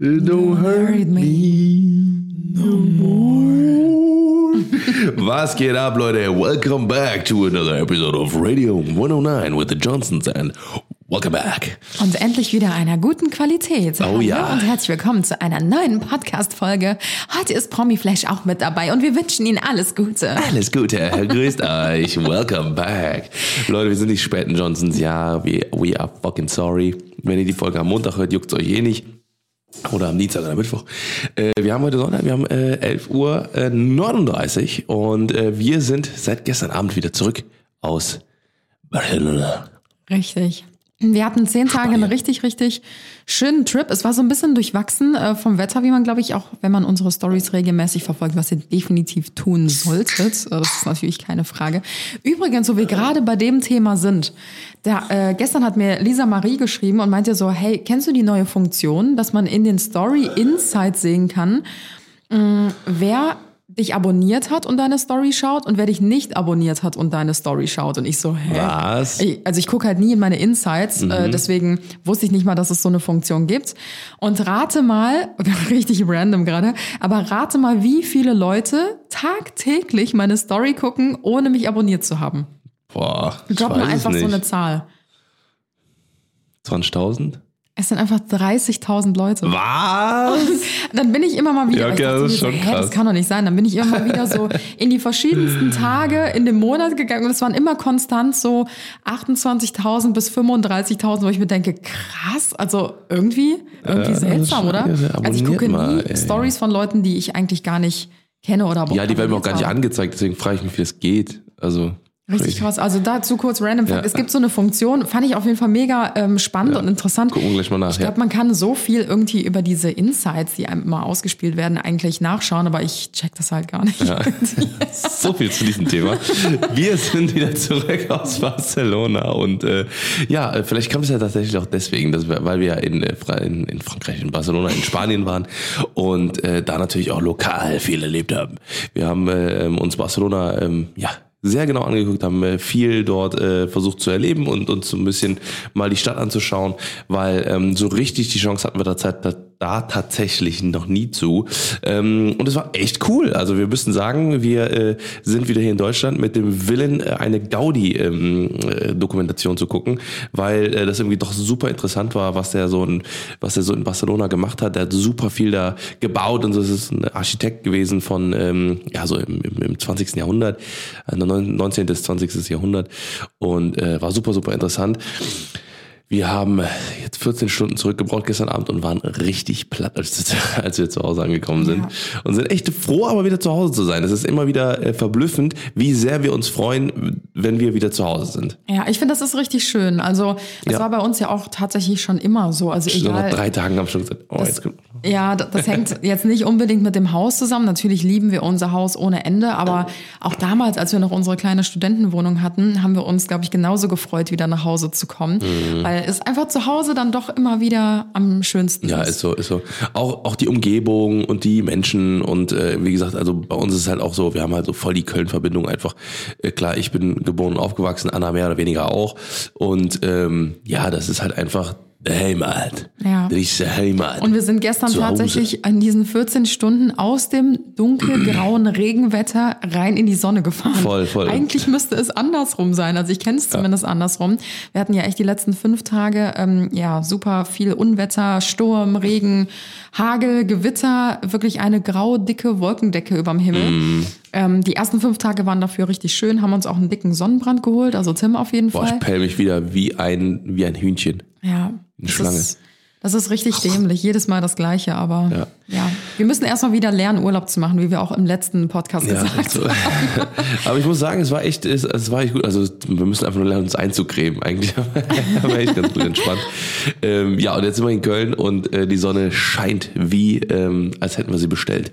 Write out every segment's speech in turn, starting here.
don't hurt me no more. Was geht ab, Leute? Welcome back to another episode of Radio 109 with the Johnsons and welcome back. Und endlich wieder einer guten Qualität. Oh ja. Und herzlich willkommen zu einer neuen Podcast-Folge. Heute ist Promi Flash auch mit dabei und wir wünschen Ihnen alles Gute. Alles Gute, grüßt euch, welcome back. Leute, wir sind die späten Johnsons, ja, we, we are fucking sorry. Wenn ihr die Folge am Montag hört, juckt euch eh nicht. Oder am Dienstag oder Mittwoch. Äh, wir haben heute Sonntag, wir haben äh, 11 Uhr äh, 39 und äh, wir sind seit gestern Abend wieder zurück aus Barcelona. Richtig. Wir hatten zehn Tage einen richtig, richtig schönen Trip. Es war so ein bisschen durchwachsen äh, vom Wetter, wie man, glaube ich, auch, wenn man unsere Stories regelmäßig verfolgt, was ihr definitiv tun solltet. Äh, Das ist natürlich keine Frage. Übrigens, wo wir gerade bei dem Thema sind, da, äh, gestern hat mir Lisa Marie geschrieben und meinte so, hey, kennst du die neue Funktion, dass man in den Story Insights sehen kann, mh, wer dich abonniert hat und deine Story schaut und wer dich nicht abonniert hat und deine Story schaut. Und ich so, hä? Was? Ich, also ich gucke halt nie in meine Insights, Mhm. äh, deswegen wusste ich nicht mal, dass es so eine Funktion gibt. Und rate mal, richtig random gerade, aber rate mal, wie viele Leute tagtäglich meine Story gucken, ohne mich abonniert zu haben. Boah, ich Drop weiß mal einfach so eine Zahl. 20.000? Es sind einfach 30.000 Leute. Was? Dann bin ich immer mal wieder, Ja, okay, das ist so, schon das krass. kann doch nicht sein. Dann bin ich immer mal wieder so in die verschiedensten Tage in dem Monat gegangen und es waren immer konstant so 28.000 bis 35.000, wo ich mir denke, krass, also irgendwie, irgendwie Ja, seltsam, das oder? Also ich gucke mal, nie. Stories von Leuten, die ich eigentlich gar nicht kenne oder Ja, die werden mir auch gar nicht angezeigt, deswegen frage ich mich, wie das geht. Also. Richtig crazy. krass. Also dazu kurz random Fact. Ja. Es gibt so eine Funktion, fand ich auf jeden Fall mega ähm, spannend und interessant. Gucken wir gleich mal nach, Ich ja. glaube, man kann so viel irgendwie über diese Insights, die einem immer ausgespielt werden, eigentlich nachschauen, aber ich check das halt gar nicht. So viel zu diesem Thema. Wir sind wieder zurück aus Barcelona und äh, ja, vielleicht kam es ja tatsächlich auch deswegen, dass wir, weil wir in, äh, in, in Frankreich, in Barcelona, in Spanien waren und äh, da natürlich auch lokal viel erlebt haben. Wir haben äh, uns Barcelona ähm, ja sehr genau angeguckt, haben äh, viel dort äh, versucht zu erleben und uns so ein bisschen mal die Stadt anzuschauen, weil ähm, so richtig die Chance hatten wir da, Zeit, da, tatsächlich noch nie zu. Ähm, und es war echt cool. Also wir müssen sagen, wir äh, sind wieder hier in Deutschland mit dem Willen, äh, eine Gaudi-Dokumentation zu gucken, weil äh, das irgendwie doch super interessant war, was der so in, was er so in Barcelona gemacht hat. Der hat super viel da gebaut und so. Es ist ein Architekt gewesen von ähm, ja so im, im, im 20. Jahrhundert, äh, 19. bis 20. Jahrhundert und äh, war super super interessant. Wir haben jetzt 14 Stunden zurückgebraucht gestern Abend und waren richtig platt, als, wir zu Hause angekommen sind. Und sind echt froh, aber wieder zu Hause zu sein. Es ist immer wieder äh, verblüffend, wie sehr wir uns freuen, wenn wir wieder zu Hause sind. Ja, ich finde, das ist richtig schön. Also, das Ja. war bei uns ja auch tatsächlich schon immer so. Also, So nach egal. drei Tagen haben wir schon gesagt, oh, jetzt kommt. Ja, das hängt jetzt nicht unbedingt mit dem Haus zusammen. Natürlich lieben wir unser Haus ohne Ende, aber auch damals, als wir noch unsere kleine Studentenwohnung hatten, haben wir uns, glaube ich, genauso gefreut, wieder nach Hause zu kommen, Mhm. weil es einfach zu Hause dann doch immer wieder am schönsten Ja, ist. ist so, ist so. Auch, auch die Umgebung und die Menschen und äh, wie gesagt, also bei uns ist es halt auch so, wir haben halt so voll die Köln-Verbindung einfach. Äh, klar, ich bin geboren und aufgewachsen, Anna mehr oder weniger auch. Und ähm, ja, das ist halt einfach Heimat. Ja. Das ist Heimat. Und wir sind gestern Zu Hause. tatsächlich an diesen 14 Stunden aus dem dunkelgrauen Regenwetter rein in die Sonne gefahren. Voll, voll. Eigentlich müsste es andersrum sein. Also ich kenne es zumindest andersrum. Wir hatten ja echt die letzten fünf Tage ähm, ja super viel Unwetter, Sturm, Regen, Hagel, Gewitter, wirklich eine graue, dicke Wolkendecke überm Himmel. Mm. Ähm, die ersten fünf Tage waren dafür richtig schön, haben uns auch einen dicken Sonnenbrand geholt, also Tim auf jeden Boah, Fall. ich pell mich wieder wie ein, wie ein Hühnchen. Ja, das Schlange. Ist, das ist richtig dämlich. Jedes Mal das Gleiche, aber ja. Wir müssen erstmal wieder lernen, Urlaub zu machen, wie wir auch im letzten Podcast Ja, gesagt so. haben. aber ich muss sagen, es war echt, es, es war echt gut. Also wir müssen einfach nur lernen, uns einzucremen. Eigentlich war echt ganz gut entspannt. Ähm, ja, und jetzt sind wir in Köln und äh, die Sonne scheint wie, ähm, als hätten wir sie bestellt.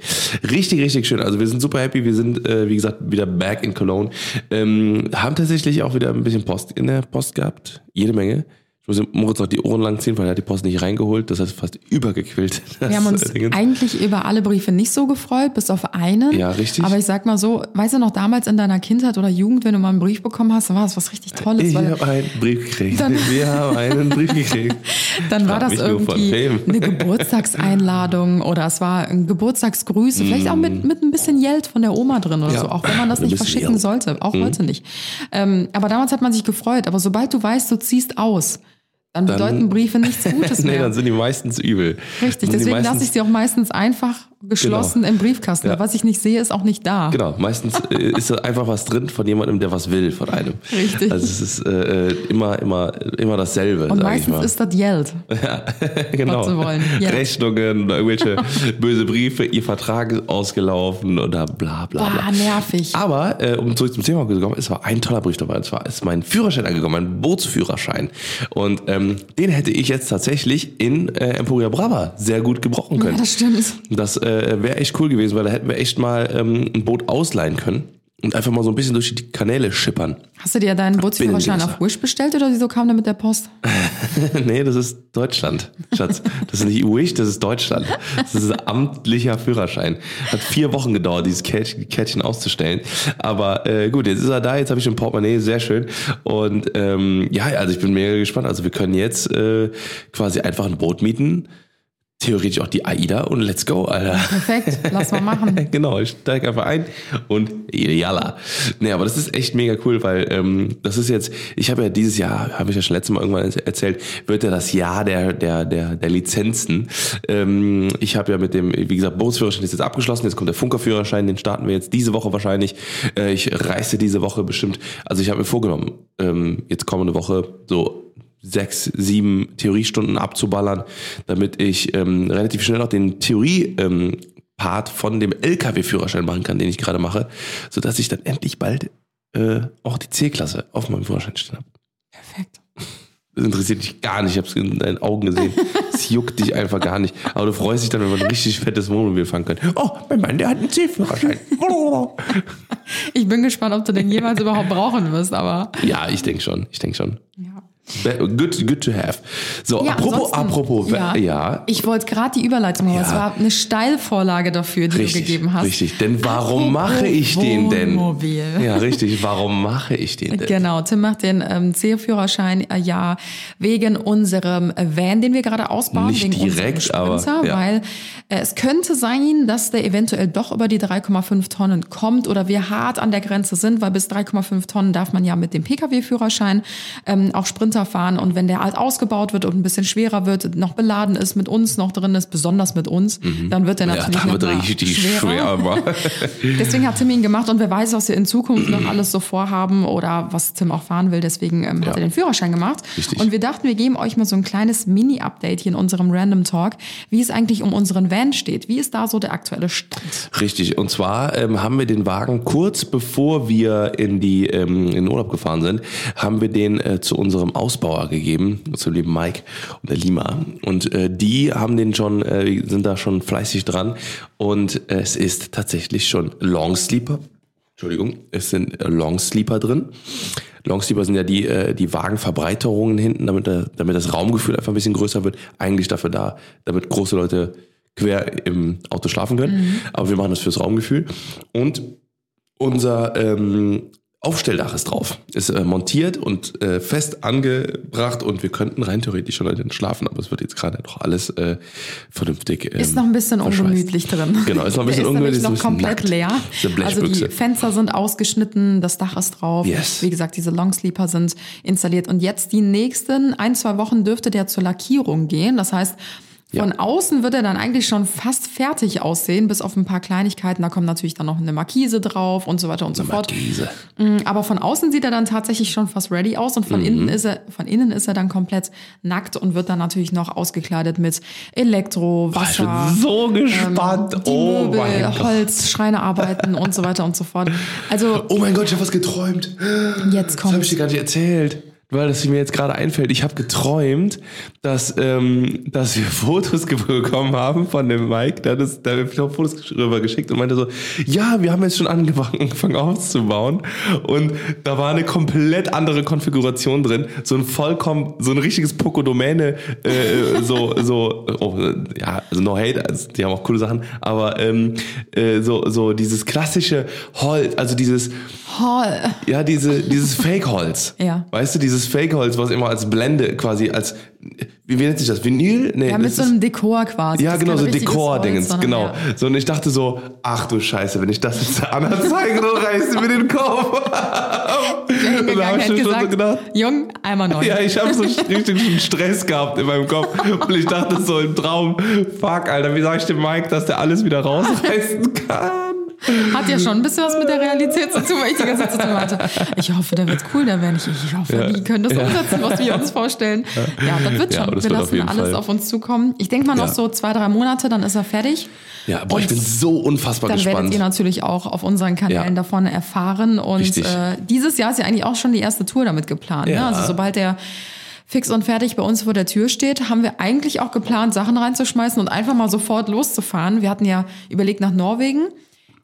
Richtig, richtig schön. Also wir sind super happy. Wir sind, äh, wie gesagt, wieder back in Cologne. Ähm, haben tatsächlich auch wieder ein bisschen Post in der Post gehabt. Jede Menge. Ich muss Moritz noch die Ohren lang ziehen, weil er hat die Post nicht reingeholt. Das heißt fast übergequillt. Wir haben uns Das Ding. eigentlich über alle Briefe nicht so gefreut, bis auf einen. Ja, richtig. Aber ich sag mal so, weißt du noch damals in deiner Kindheit oder Jugend, wenn du mal einen Brief bekommen hast, dann war das was richtig Tolles. Ich habe einen Brief gekriegt. Dann- Wir haben einen Brief gekriegt. dann war das irgendwie eine Geburtstagseinladung oder es war ein Geburtstagsgrüße, vielleicht auch mit, mit ein bisschen Geld von der Oma drin oder Mm. Ja, so, auch wenn man das nicht verschicken Geld. sollte, auch heute nicht. Ähm, aber damals hat man sich gefreut, aber sobald du weißt, du ziehst aus, dann, Dann- bedeuten Briefe nichts Gutes nee, mehr. dann sind die meistens übel. Richtig, deswegen lasse ich sie auch meistens einfach geschlossen im Briefkasten. Ja. Was ich nicht sehe, ist auch nicht da. Genau, meistens äh, ist da einfach was drin von jemandem, der was will von einem. Richtig. Also es ist äh, immer, immer, immer dasselbe, Und meistens ist das Geld. genau. was sie wollen. Ja. Rechnungen oder irgendwelche böse Briefe, ihr Vertrag ist ausgelaufen oder bla bla bla. Boah, nervig. Aber, äh, um zurück zum Thema zu kommen, es war ein toller Brief dabei. Und zwar ist mein Führerschein angekommen, mein Bootsführerschein. Und ähm, den hätte ich jetzt tatsächlich in äh, Emporia Brava sehr gut gebrauchen Ja, können. das stimmt. Das äh, wäre echt cool gewesen, weil da hätten wir echt mal ähm, ein Boot ausleihen können und einfach mal so ein bisschen durch die Kanäle schippern. Hast du dir deinen Bootsführerschein auf Wish bestellt oder wieso kam der mit der Post? nee, das ist Deutschland, Schatz. Das ist nicht Wish, das ist Deutschland. Das ist ein amtlicher Führerschein. Hat vier Wochen gedauert, dieses Kärtchen, Kärtchen auszustellen. Aber äh, gut, jetzt ist er da, jetzt habe ich ein Portemonnaie, sehr schön. Und ähm, ja, also ich bin mega gespannt. Also wir können jetzt äh, quasi einfach ein Boot mieten. Theoretisch auch die AIDA und let's go, Alter. Perfekt, lass mal machen. genau, ich steige einfach ein und jalla. Nee, aber das ist echt mega cool, weil ähm, das ist jetzt, ich habe ja dieses Jahr, habe ich ja schon letztes Mal irgendwann erzählt, wird ja das Jahr der, der, der, der Lizenzen. Ähm, ich habe ja mit dem, wie gesagt, Bootsführerschein ist jetzt abgeschlossen, jetzt kommt der Funkerführerschein, den starten wir jetzt diese Woche wahrscheinlich. Äh, ich reise diese Woche bestimmt, also ich habe mir vorgenommen, ähm, jetzt kommende Woche so sechs, sieben Theoriestunden abzuballern, damit ich ähm, relativ schnell auch den Theorie ähm, Part von dem LKW-Führerschein machen kann, den ich gerade mache, sodass ich dann endlich bald äh, auch die C-Klasse auf meinem Führerschein stehen habe. Perfekt. Das interessiert dich gar nicht, ich habe es in deinen Augen gesehen. Es juckt dich einfach gar nicht. Aber du freust dich dann, wenn wir ein richtig fettes Wohnmobil fahren können. Oh, mein Mann, der hat einen C-Führerschein. Ich bin gespannt, ob du den jemals überhaupt brauchen wirst, aber ja, ich denke schon, ich denke schon. ja. Good, good to have. So, Ja, apropos, apropos, ja. ja. Ich wollte gerade die Überleitung machen. Ja. Es war eine Steilvorlage dafür, die Richtig, du gegeben hast. richtig. Denn warum Apropos mache ich den denn? Wohnmobil. Ja, richtig. Warum mache ich den denn? Genau, Tim macht den ähm, C-Führerschein äh, ja wegen unserem Van, den wir gerade ausbauen. Nicht wegen direkt, aber, ja. weil äh, es könnte sein, dass der eventuell doch über die 3,5 Tonnen kommt oder wir hart an der Grenze sind, weil bis 3,5 Tonnen darf man ja mit dem Pkw-Führerschein ähm, auch Sprinter fahren und wenn der alt ausgebaut wird und ein bisschen schwerer wird, noch beladen ist, mit uns noch drin ist, besonders mit uns, dann wird der Mhm. Ja, natürlich da wird richtig schwerer. schwer. Aber Deswegen hat Tim ihn gemacht und wer weiß, was wir in Zukunft noch alles so vorhaben oder was Tim auch fahren will. Deswegen ähm, Ja. hat er den Führerschein gemacht. Richtig. Und wir dachten, wir geben euch mal so ein kleines Mini-Update hier in unserem Random Talk, wie es eigentlich um unseren Van steht. Wie ist da so der aktuelle Stand? Richtig. Und zwar ähm, haben wir den Wagen kurz bevor wir in die ähm, in den Urlaub gefahren sind, haben wir den äh, zu unserem Ausbauer gegeben, zu lieben Mike und der Lima. Und äh, die haben den schon, äh, sind da schon fleißig dran. Und äh, es ist tatsächlich schon Long Sleeper. Entschuldigung, es sind äh, Long Sleeper drin. Long Sleeper sind ja die, äh, die Wagenverbreiterungen hinten, damit, der, damit das Raumgefühl einfach ein bisschen größer wird. Eigentlich dafür da, damit große Leute quer im Auto schlafen können. Aber wir machen das fürs Raumgefühl. Und unser ähm, Aufstelldach ist drauf. Ist äh, montiert und äh, fest angebracht und wir könnten rein theoretisch schon drin schlafen, aber es wird jetzt gerade noch alles äh, vernünftig. Ähm, Ist noch ein bisschen ungemütlich drin. Genau, ist noch ein bisschen ungemütlich, Ist noch komplett nackt. leer. Also die. Fenster sind ausgeschnitten, das Dach ist drauf. Yes. Wie gesagt, diese Longsleeper sind installiert. Und jetzt die nächsten ein, zwei Wochen dürfte der zur Lackierung gehen. Das heißt, Von außen wird er dann eigentlich schon fast fertig aussehen, bis auf ein paar Kleinigkeiten. Da kommt natürlich dann noch eine Markise drauf und so weiter und so fort. Markise. Mm, Aber von außen sieht er dann tatsächlich schon fast ready aus und von Mhm. innen ist er, von innen ist er dann komplett nackt und wird dann natürlich noch ausgekleidet mit Elektro, Boah, ich bin Wasser. so gespannt. ähm, die oh Möbel, mein Gott. Holz, Schreinerarbeiten und so weiter und so fort. Also Oh mein Gott, ich habe was geträumt. jetzt Das habe ich dir kommt gar nicht erzählt, weil das mir jetzt gerade einfällt. Ich habe geträumt, dass, ähm, dass wir Fotos bekommen haben von dem Mike. Der hat, das, der hat mir auch Fotos rüber geschickt und meinte so, ja, wir haben jetzt schon angefangen, aufzubauen. Und da war eine komplett andere Konfiguration drin. So ein vollkommen, so ein richtiges Poco-Domäne, äh, so, so, oh, ja, also no hate, also die haben auch coole Sachen, aber ähm, äh, so, so dieses klassische Holz, also dieses, Hall. ja, diese, dieses Fake-Holz. Ja. Weißt du, dieses Fake-Holz, was immer als Blende quasi, als, wie nennt sich das? Vinyl? Nee, Ja, mit so einem Dekor quasi. ja, Das genau, so Dekor-Dingens, genau. ja. So, und ich dachte so, ach du Scheiße, wenn ich das jetzt der Anna zeige, dann reißt sie mir den Kopf. Und da habe ich schon so gesagt, gedacht, Jung, einmal neu. ja, ich habe so richtig schon Stress gehabt in meinem Kopf. Und ich dachte so im Traum, fuck, Alter, wie sag ich dem Mike, dass der alles wieder rausreißen kann? Hat ja schon ein bisschen was mit der Realität zu tun, weil ich die ganze Zeit zu tun hatte. Ich hoffe, der wird cool, der werde ich. Ich hoffe, Ja. die können das Ja. umsetzen, was wir uns vorstellen. Ja, das wird Ja, schon. das wir auf lassen jeden alles Fall. auf uns zukommen. Ich denke mal noch Ja. so zwei, drei Monate, dann ist er fertig. Ja, boah, ich bin so unfassbar Dann werdet gespannt. ihr natürlich auch auf unseren Kanälen Ja. davon erfahren. Und äh, dieses Jahr ist ja eigentlich auch schon die erste Tour damit geplant. Ne? Ja. Also sobald der fix und fertig bei uns vor der Tür steht, haben wir eigentlich auch geplant, Sachen reinzuschmeißen und einfach mal sofort loszufahren. Wir hatten ja überlegt nach Norwegen.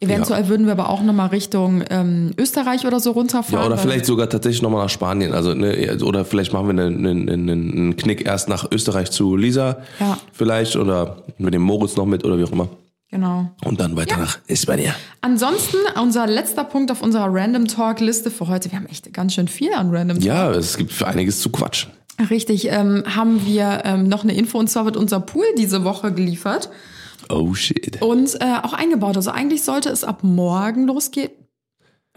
Eventuell würden wir aber auch nochmal Richtung ähm, Österreich oder so runterfahren. Ja, oder vielleicht sogar tatsächlich nochmal nach Spanien. Also, ne, oder vielleicht machen wir einen, einen, einen, Knick erst nach Österreich zu Lisa. Ja. Vielleicht. Oder mit dem Moritz noch mit oder wie auch immer. Genau. Und dann weiter nach Spanien. Ansonsten, unser letzter Punkt auf unserer Random Talk Liste für heute. Wir haben echt ganz schön viel an Random Talk. Ja, es gibt für einiges zu quatschen. Richtig, ähm, haben wir ähm, noch eine Info und zwar wird unser Pool diese Woche geliefert Oh shit. und äh, auch eingebaut. Also eigentlich sollte es ab morgen losgehen.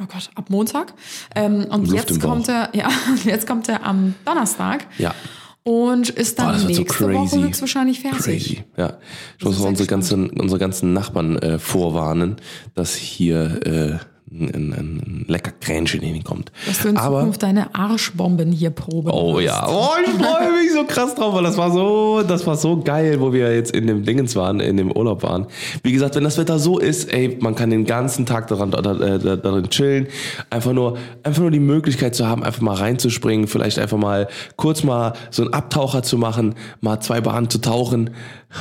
Oh Gott, ab Montag. Ähm, und Luft jetzt kommt er, ja, jetzt kommt er am Donnerstag Ja. und ist Oh, dann das wird so nächste Woche höchstwahrscheinlich fertig. Crazy. Ja. Ich Das muss unsere ganzen, unsere ganzen Nachbarn äh, vorwarnen, dass hier äh, ein, ein, lecker Kränchen hinkommt. Dass du in Aber Zukunft deine Arschbomben hier proben Oh wirst. ja, oh, ich freue mich so krass drauf, weil das war so, das war so geil, wo wir jetzt in dem Dingens waren, in dem Urlaub waren. Wie gesagt, wenn das Wetter so ist, ey, man kann den ganzen Tag daran, da, da, da, darin chillen, einfach nur, einfach nur die Möglichkeit zu haben, einfach mal reinzuspringen, vielleicht einfach mal kurz mal so einen Abtaucher zu machen, mal zwei Bahnen zu tauchen,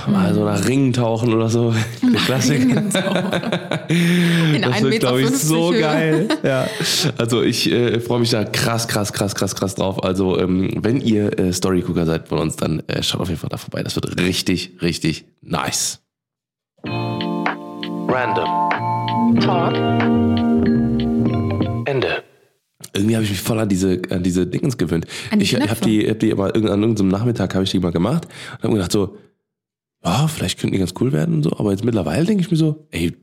mal so nach Ringen tauchen oder so. Der Klassiker. In Das 1,50 wird, glaube ich, so Höhe. geil. Ja. Also ich äh, freue mich da krass, krass, krass, krass, krass drauf. Also ähm, wenn ihr äh, Storycooker seid von uns, dann äh, schaut auf jeden Fall da vorbei. Das wird richtig, richtig nice. Random. Talk. Ende. Irgendwie habe ich mich voll an diese, an diese Dingens gewöhnt. An die ich habe die, hab die immer irgend- an irgendeinem Nachmittag habe ich die mal gemacht und habe mir gedacht so, ja, vielleicht könnten die ganz cool werden und so. Aber jetzt mittlerweile denke ich mir so, ey,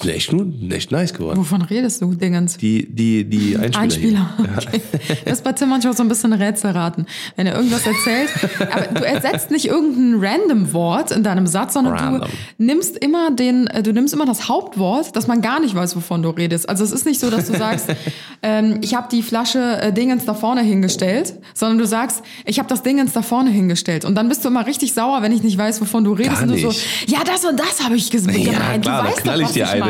sind echt, nur- echt nice geworden. Wovon redest du, Dingens? Die, die, die Einspieler. Einspieler. Okay. Das ist bei Tim manchmal so ein bisschen Rätselraten. Wenn er irgendwas erzählt, aber du ersetzt nicht irgendein random Wort in deinem Satz, sondern Random. du nimmst immer den, äh, du nimmst immer das Hauptwort, dass man gar nicht weiß, wovon du redest. Also es ist nicht so, dass du sagst, ähm, ich habe die Flasche äh, Dingens da vorne hingestellt, sondern du sagst, ich habe das Dingens da vorne hingestellt. Und dann bist du immer richtig sauer, wenn ich nicht weiß, wovon du redest. Gar und du so, nicht. ja, das und das habe ich ges- gemeint. klar, du weißt knall doch, ich was dir ich eine. meine.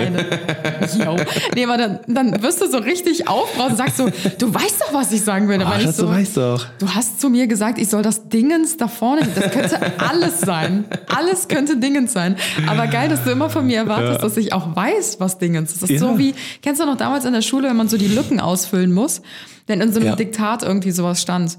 Jo. Nee, aber dann, dann wirst du so richtig aufbrausend und sagst so, du weißt doch, was ich sagen würde. Ach, das so, du weißt doch. Du hast zu mir gesagt, ich soll das Dingens da vorne, das könnte alles sein. Alles könnte Dingens sein. Aber geil, dass du immer von mir erwartest, dass ich auch weiß, was Dingens ist. Das ist Ja. so wie, kennst du noch damals in der Schule, wenn man so die Lücken ausfüllen muss? Wenn in so einem Ja. Mhm. Diktat irgendwie sowas stand.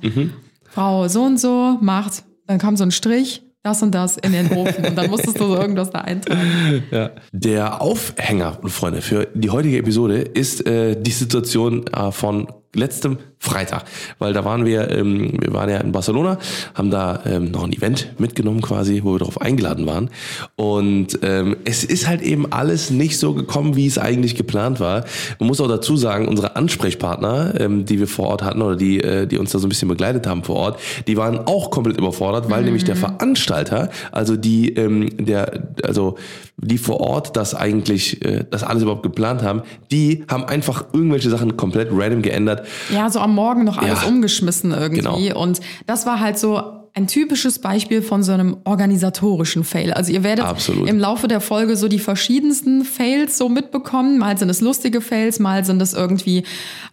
Frau so und so macht, dann kam so ein Strich, das und das in den Ofen. Und dann musstest du so irgendwas da eintragen. Ja. Der Aufhänger, Freunde, für die heutige Episode ist äh, die Situation äh, von letztem Freitag, weil da waren wir, ähm, wir waren ja in Barcelona, haben da ähm, noch ein Event mitgenommen quasi, wo wir darauf eingeladen waren. Und ähm, es ist halt eben alles nicht so gekommen, wie es eigentlich geplant war. Man muss auch dazu sagen, unsere Ansprechpartner, ähm, die wir vor Ort hatten oder die, äh, die uns da so ein bisschen begleitet haben vor Ort, die waren auch komplett überfordert, weil nämlich der Veranstalter, also die, ähm, der, also die vor Ort das eigentlich, äh, das alles überhaupt geplant haben, die haben einfach irgendwelche Sachen komplett random geändert. Ja, so am Morgen noch alles Ja. umgeschmissen irgendwie. Genau. Und das war halt so ein typisches Beispiel von so einem organisatorischen Fail. Also ihr werdet Absolut. im Laufe der Folge so die verschiedensten Fails so mitbekommen. Mal sind es lustige Fails, mal sind es irgendwie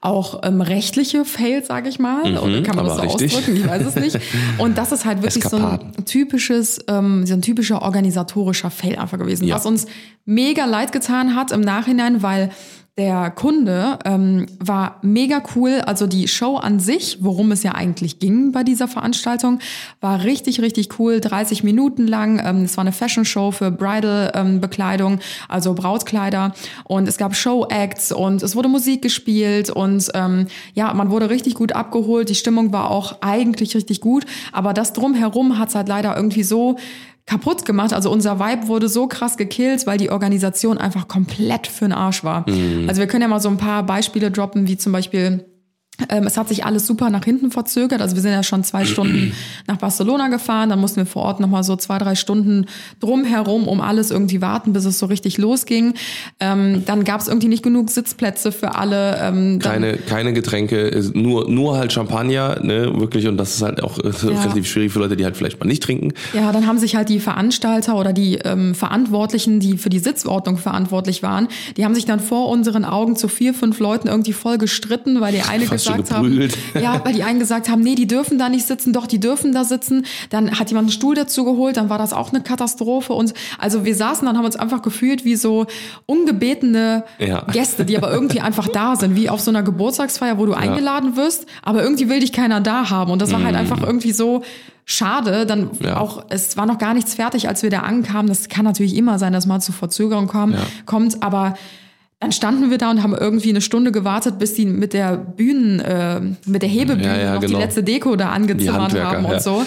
auch ähm, rechtliche Fails, sage ich mal. Oder kann man das so Mhm, richtig. ausdrücken? Ich weiß es nicht. Und das ist halt wirklich so ein Eskapaden. typisches, ähm, so ein typischer organisatorischer Fail einfach gewesen. Ja. Was uns mega leid getan hat im Nachhinein, weil der Kunde ähm, war mega cool. Also die Show an sich, worum es ja eigentlich ging bei dieser Veranstaltung, war richtig, richtig cool. 30 Minuten lang. Ähm, es war eine Fashion-Show für Bridal-Bekleidung, also Brautkleider. Und es gab Show-Acts und es wurde Musik gespielt und ähm, ja, man wurde richtig gut abgeholt. Die Stimmung war auch eigentlich richtig gut. Aber das drumherum hat es halt leider irgendwie so kaputt gemacht. Also unser Vibe wurde so krass gekillt, weil die Organisation einfach komplett für den Arsch war. Also wir können ja mal so ein paar Beispiele droppen, wie zum Beispiel es hat sich alles super nach hinten verzögert. Also wir sind ja schon zwei Stunden nach Barcelona gefahren. Dann mussten wir vor Ort nochmal so zwei, drei Stunden drumherum um alles irgendwie warten, bis es so richtig losging. Ähm, dann gab es irgendwie nicht genug Sitzplätze für alle. Ähm, Keine, keine Getränke, nur, nur halt Champagner, ne, wirklich. Und das ist halt auch äh, relativ schwierig für Leute, die halt vielleicht mal nicht trinken. Ja, dann haben sich halt die Veranstalter oder die ähm, Verantwortlichen, die für die Sitzordnung verantwortlich waren, die haben sich dann vor unseren Augen zu vier, fünf Leuten irgendwie voll gestritten, weil die eine Fast gesagt haben, ja, weil die einen gesagt haben, nee, die dürfen da nicht sitzen, doch, die dürfen da sitzen. Dann hat jemand einen Stuhl dazu geholt, dann war das auch eine Katastrophe. Und also wir saßen dann, haben uns einfach gefühlt wie so ungebetene Ja. Gäste, die aber irgendwie einfach da sind, wie auf so einer Geburtstagsfeier, wo du eingeladen wirst, aber irgendwie will dich keiner da haben. Und das war halt einfach irgendwie so schade. Dann Mhm. Ja. auch, es war noch gar nichts fertig, als wir da ankamen. Das kann natürlich immer sein, dass mal zu Verzögerung kommen, Ja. kommt, aber dann standen wir da und haben irgendwie eine Stunde gewartet, bis die mit der Bühnen, äh, mit der Hebebühne Ja, ja, noch genau. die letzte Deko da angezimmert haben und so.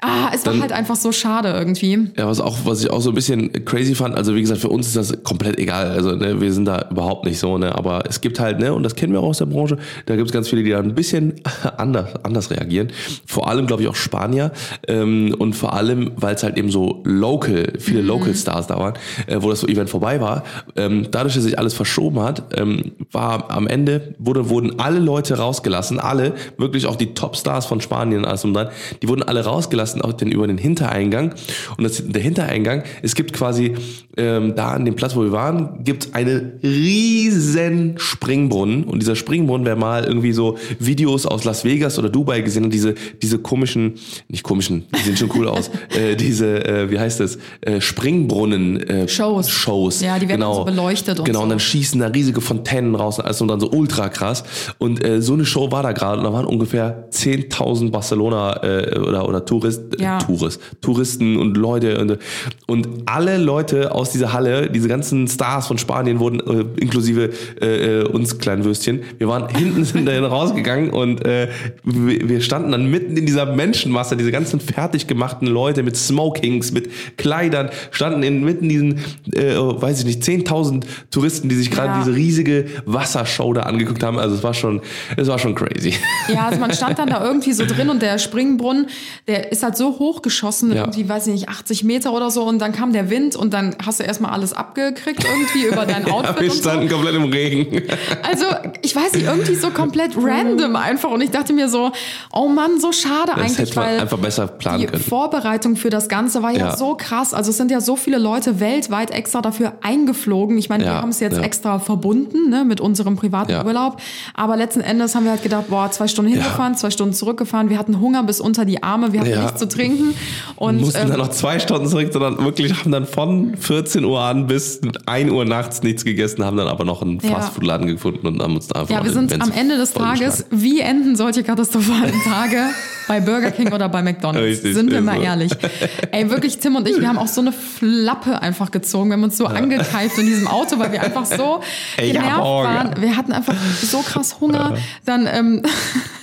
Ah, es war Dann- halt einfach so schade irgendwie. Ja, was auch, was ich auch so ein bisschen crazy fand, also wie gesagt, für uns ist das komplett egal. Also ne, wir sind da überhaupt nicht so, ne? Aber es gibt halt, ne, und das kennen wir auch aus der Branche, da gibt es ganz viele, die da ein bisschen anders, anders reagieren. Vor allem, glaube ich, auch Spanier. Ähm, und vor allem, weil es halt eben so local, viele Local Stars da waren, äh, wo das so Event vorbei war. Ähm, dadurch, dass sich alles verschoben hat, ähm, war am Ende, wurde, wurden alle Leute rausgelassen, alle, wirklich auch die Top-Stars von Spanien und alles und dann, die wurden alle rausgelassen, auch den, über den Hintereingang. Und das, der Hintereingang, es gibt quasi ähm, da an dem Platz, wo wir waren, gibt einen riesen Springbrunnen. Und dieser Springbrunnen, wer mal irgendwie so Videos aus Las Vegas oder Dubai gesehen hat, diese, diese komischen, nicht komischen, die sehen schon cool aus, äh, diese, äh, wie heißt das, äh, Springbrunnen äh, Shows. Shows. Ja, die werden genau. so beleuchtet und Genau, so. und dann schießen da riesige Fontänen raus und alles und dann so ultra krass. Und äh, so eine Show war da gerade und da waren ungefähr 10.000 Barcelona äh, oder, oder Tourist, Ja. äh, Tourist, Touristen und Leute und, und alle Leute aus dieser Halle, diese ganzen Stars von Spanien wurden äh, inklusive äh, äh, uns kleinen Würstchen, wir waren hinten sind dahin rausgegangen und äh, wir, wir standen dann mitten in dieser Menschenmasse, diese ganzen fertig gemachten Leute mit Smokings, mit Kleidern, standen in mitten diesen, äh, weiß ich nicht, 10.000 Touristen, die sich gerade Ja. diese riesige Wassershow da angeguckt haben. Also es war schon, es war schon crazy. Ja, also man stand dann da irgendwie so drin und der Springbrunnen, der ist halt so hochgeschossen, Ja. irgendwie, weiß ich nicht, 80 Meter oder so und dann kam der Wind und dann hast du erstmal alles abgekriegt irgendwie über dein Outfit wir und so. standen komplett im Regen. Also, ich weiß nicht, irgendwie so komplett random einfach. Und ich dachte mir so, oh Mann, so schade Das eigentlich, hätte man weil einfach besser planen die können. Vorbereitung für das Ganze war ja, Ja. so krass. Also es sind ja so viele Leute weltweit extra dafür eingeflogen. Ich meine, wir Ja, haben es jetzt ja. extra verbunden ne, mit unserem privaten Ja. Urlaub. Aber letzten Endes haben wir halt gedacht, boah, zwei Stunden hingefahren, zwei Stunden zurückgefahren. Wir hatten Hunger bis unter die Arme. Wir hatten Ja. nichts zu trinken. Und mussten ähm, dann noch zwei Stunden zurück, sondern wirklich haben dann von 14 Uhr an bis 1 Uhr nachts nichts gegessen, haben dann aber noch einen Ja. Fastfood-Laden gefunden und haben uns da einfach Ja, wir sind am Ende des. Tages, wie enden solche katastrophalen Tage bei Burger King oder bei McDonalds? Richtig, sind wir mal so. ehrlich. Ey, wirklich, Tim und ich, wir haben auch so eine Flappe einfach gezogen. Wir haben uns so angekeift in diesem Auto, weil wir einfach so Ey, genervt Hunger. waren. Wir hatten einfach so krass Hunger. Dann, ähm,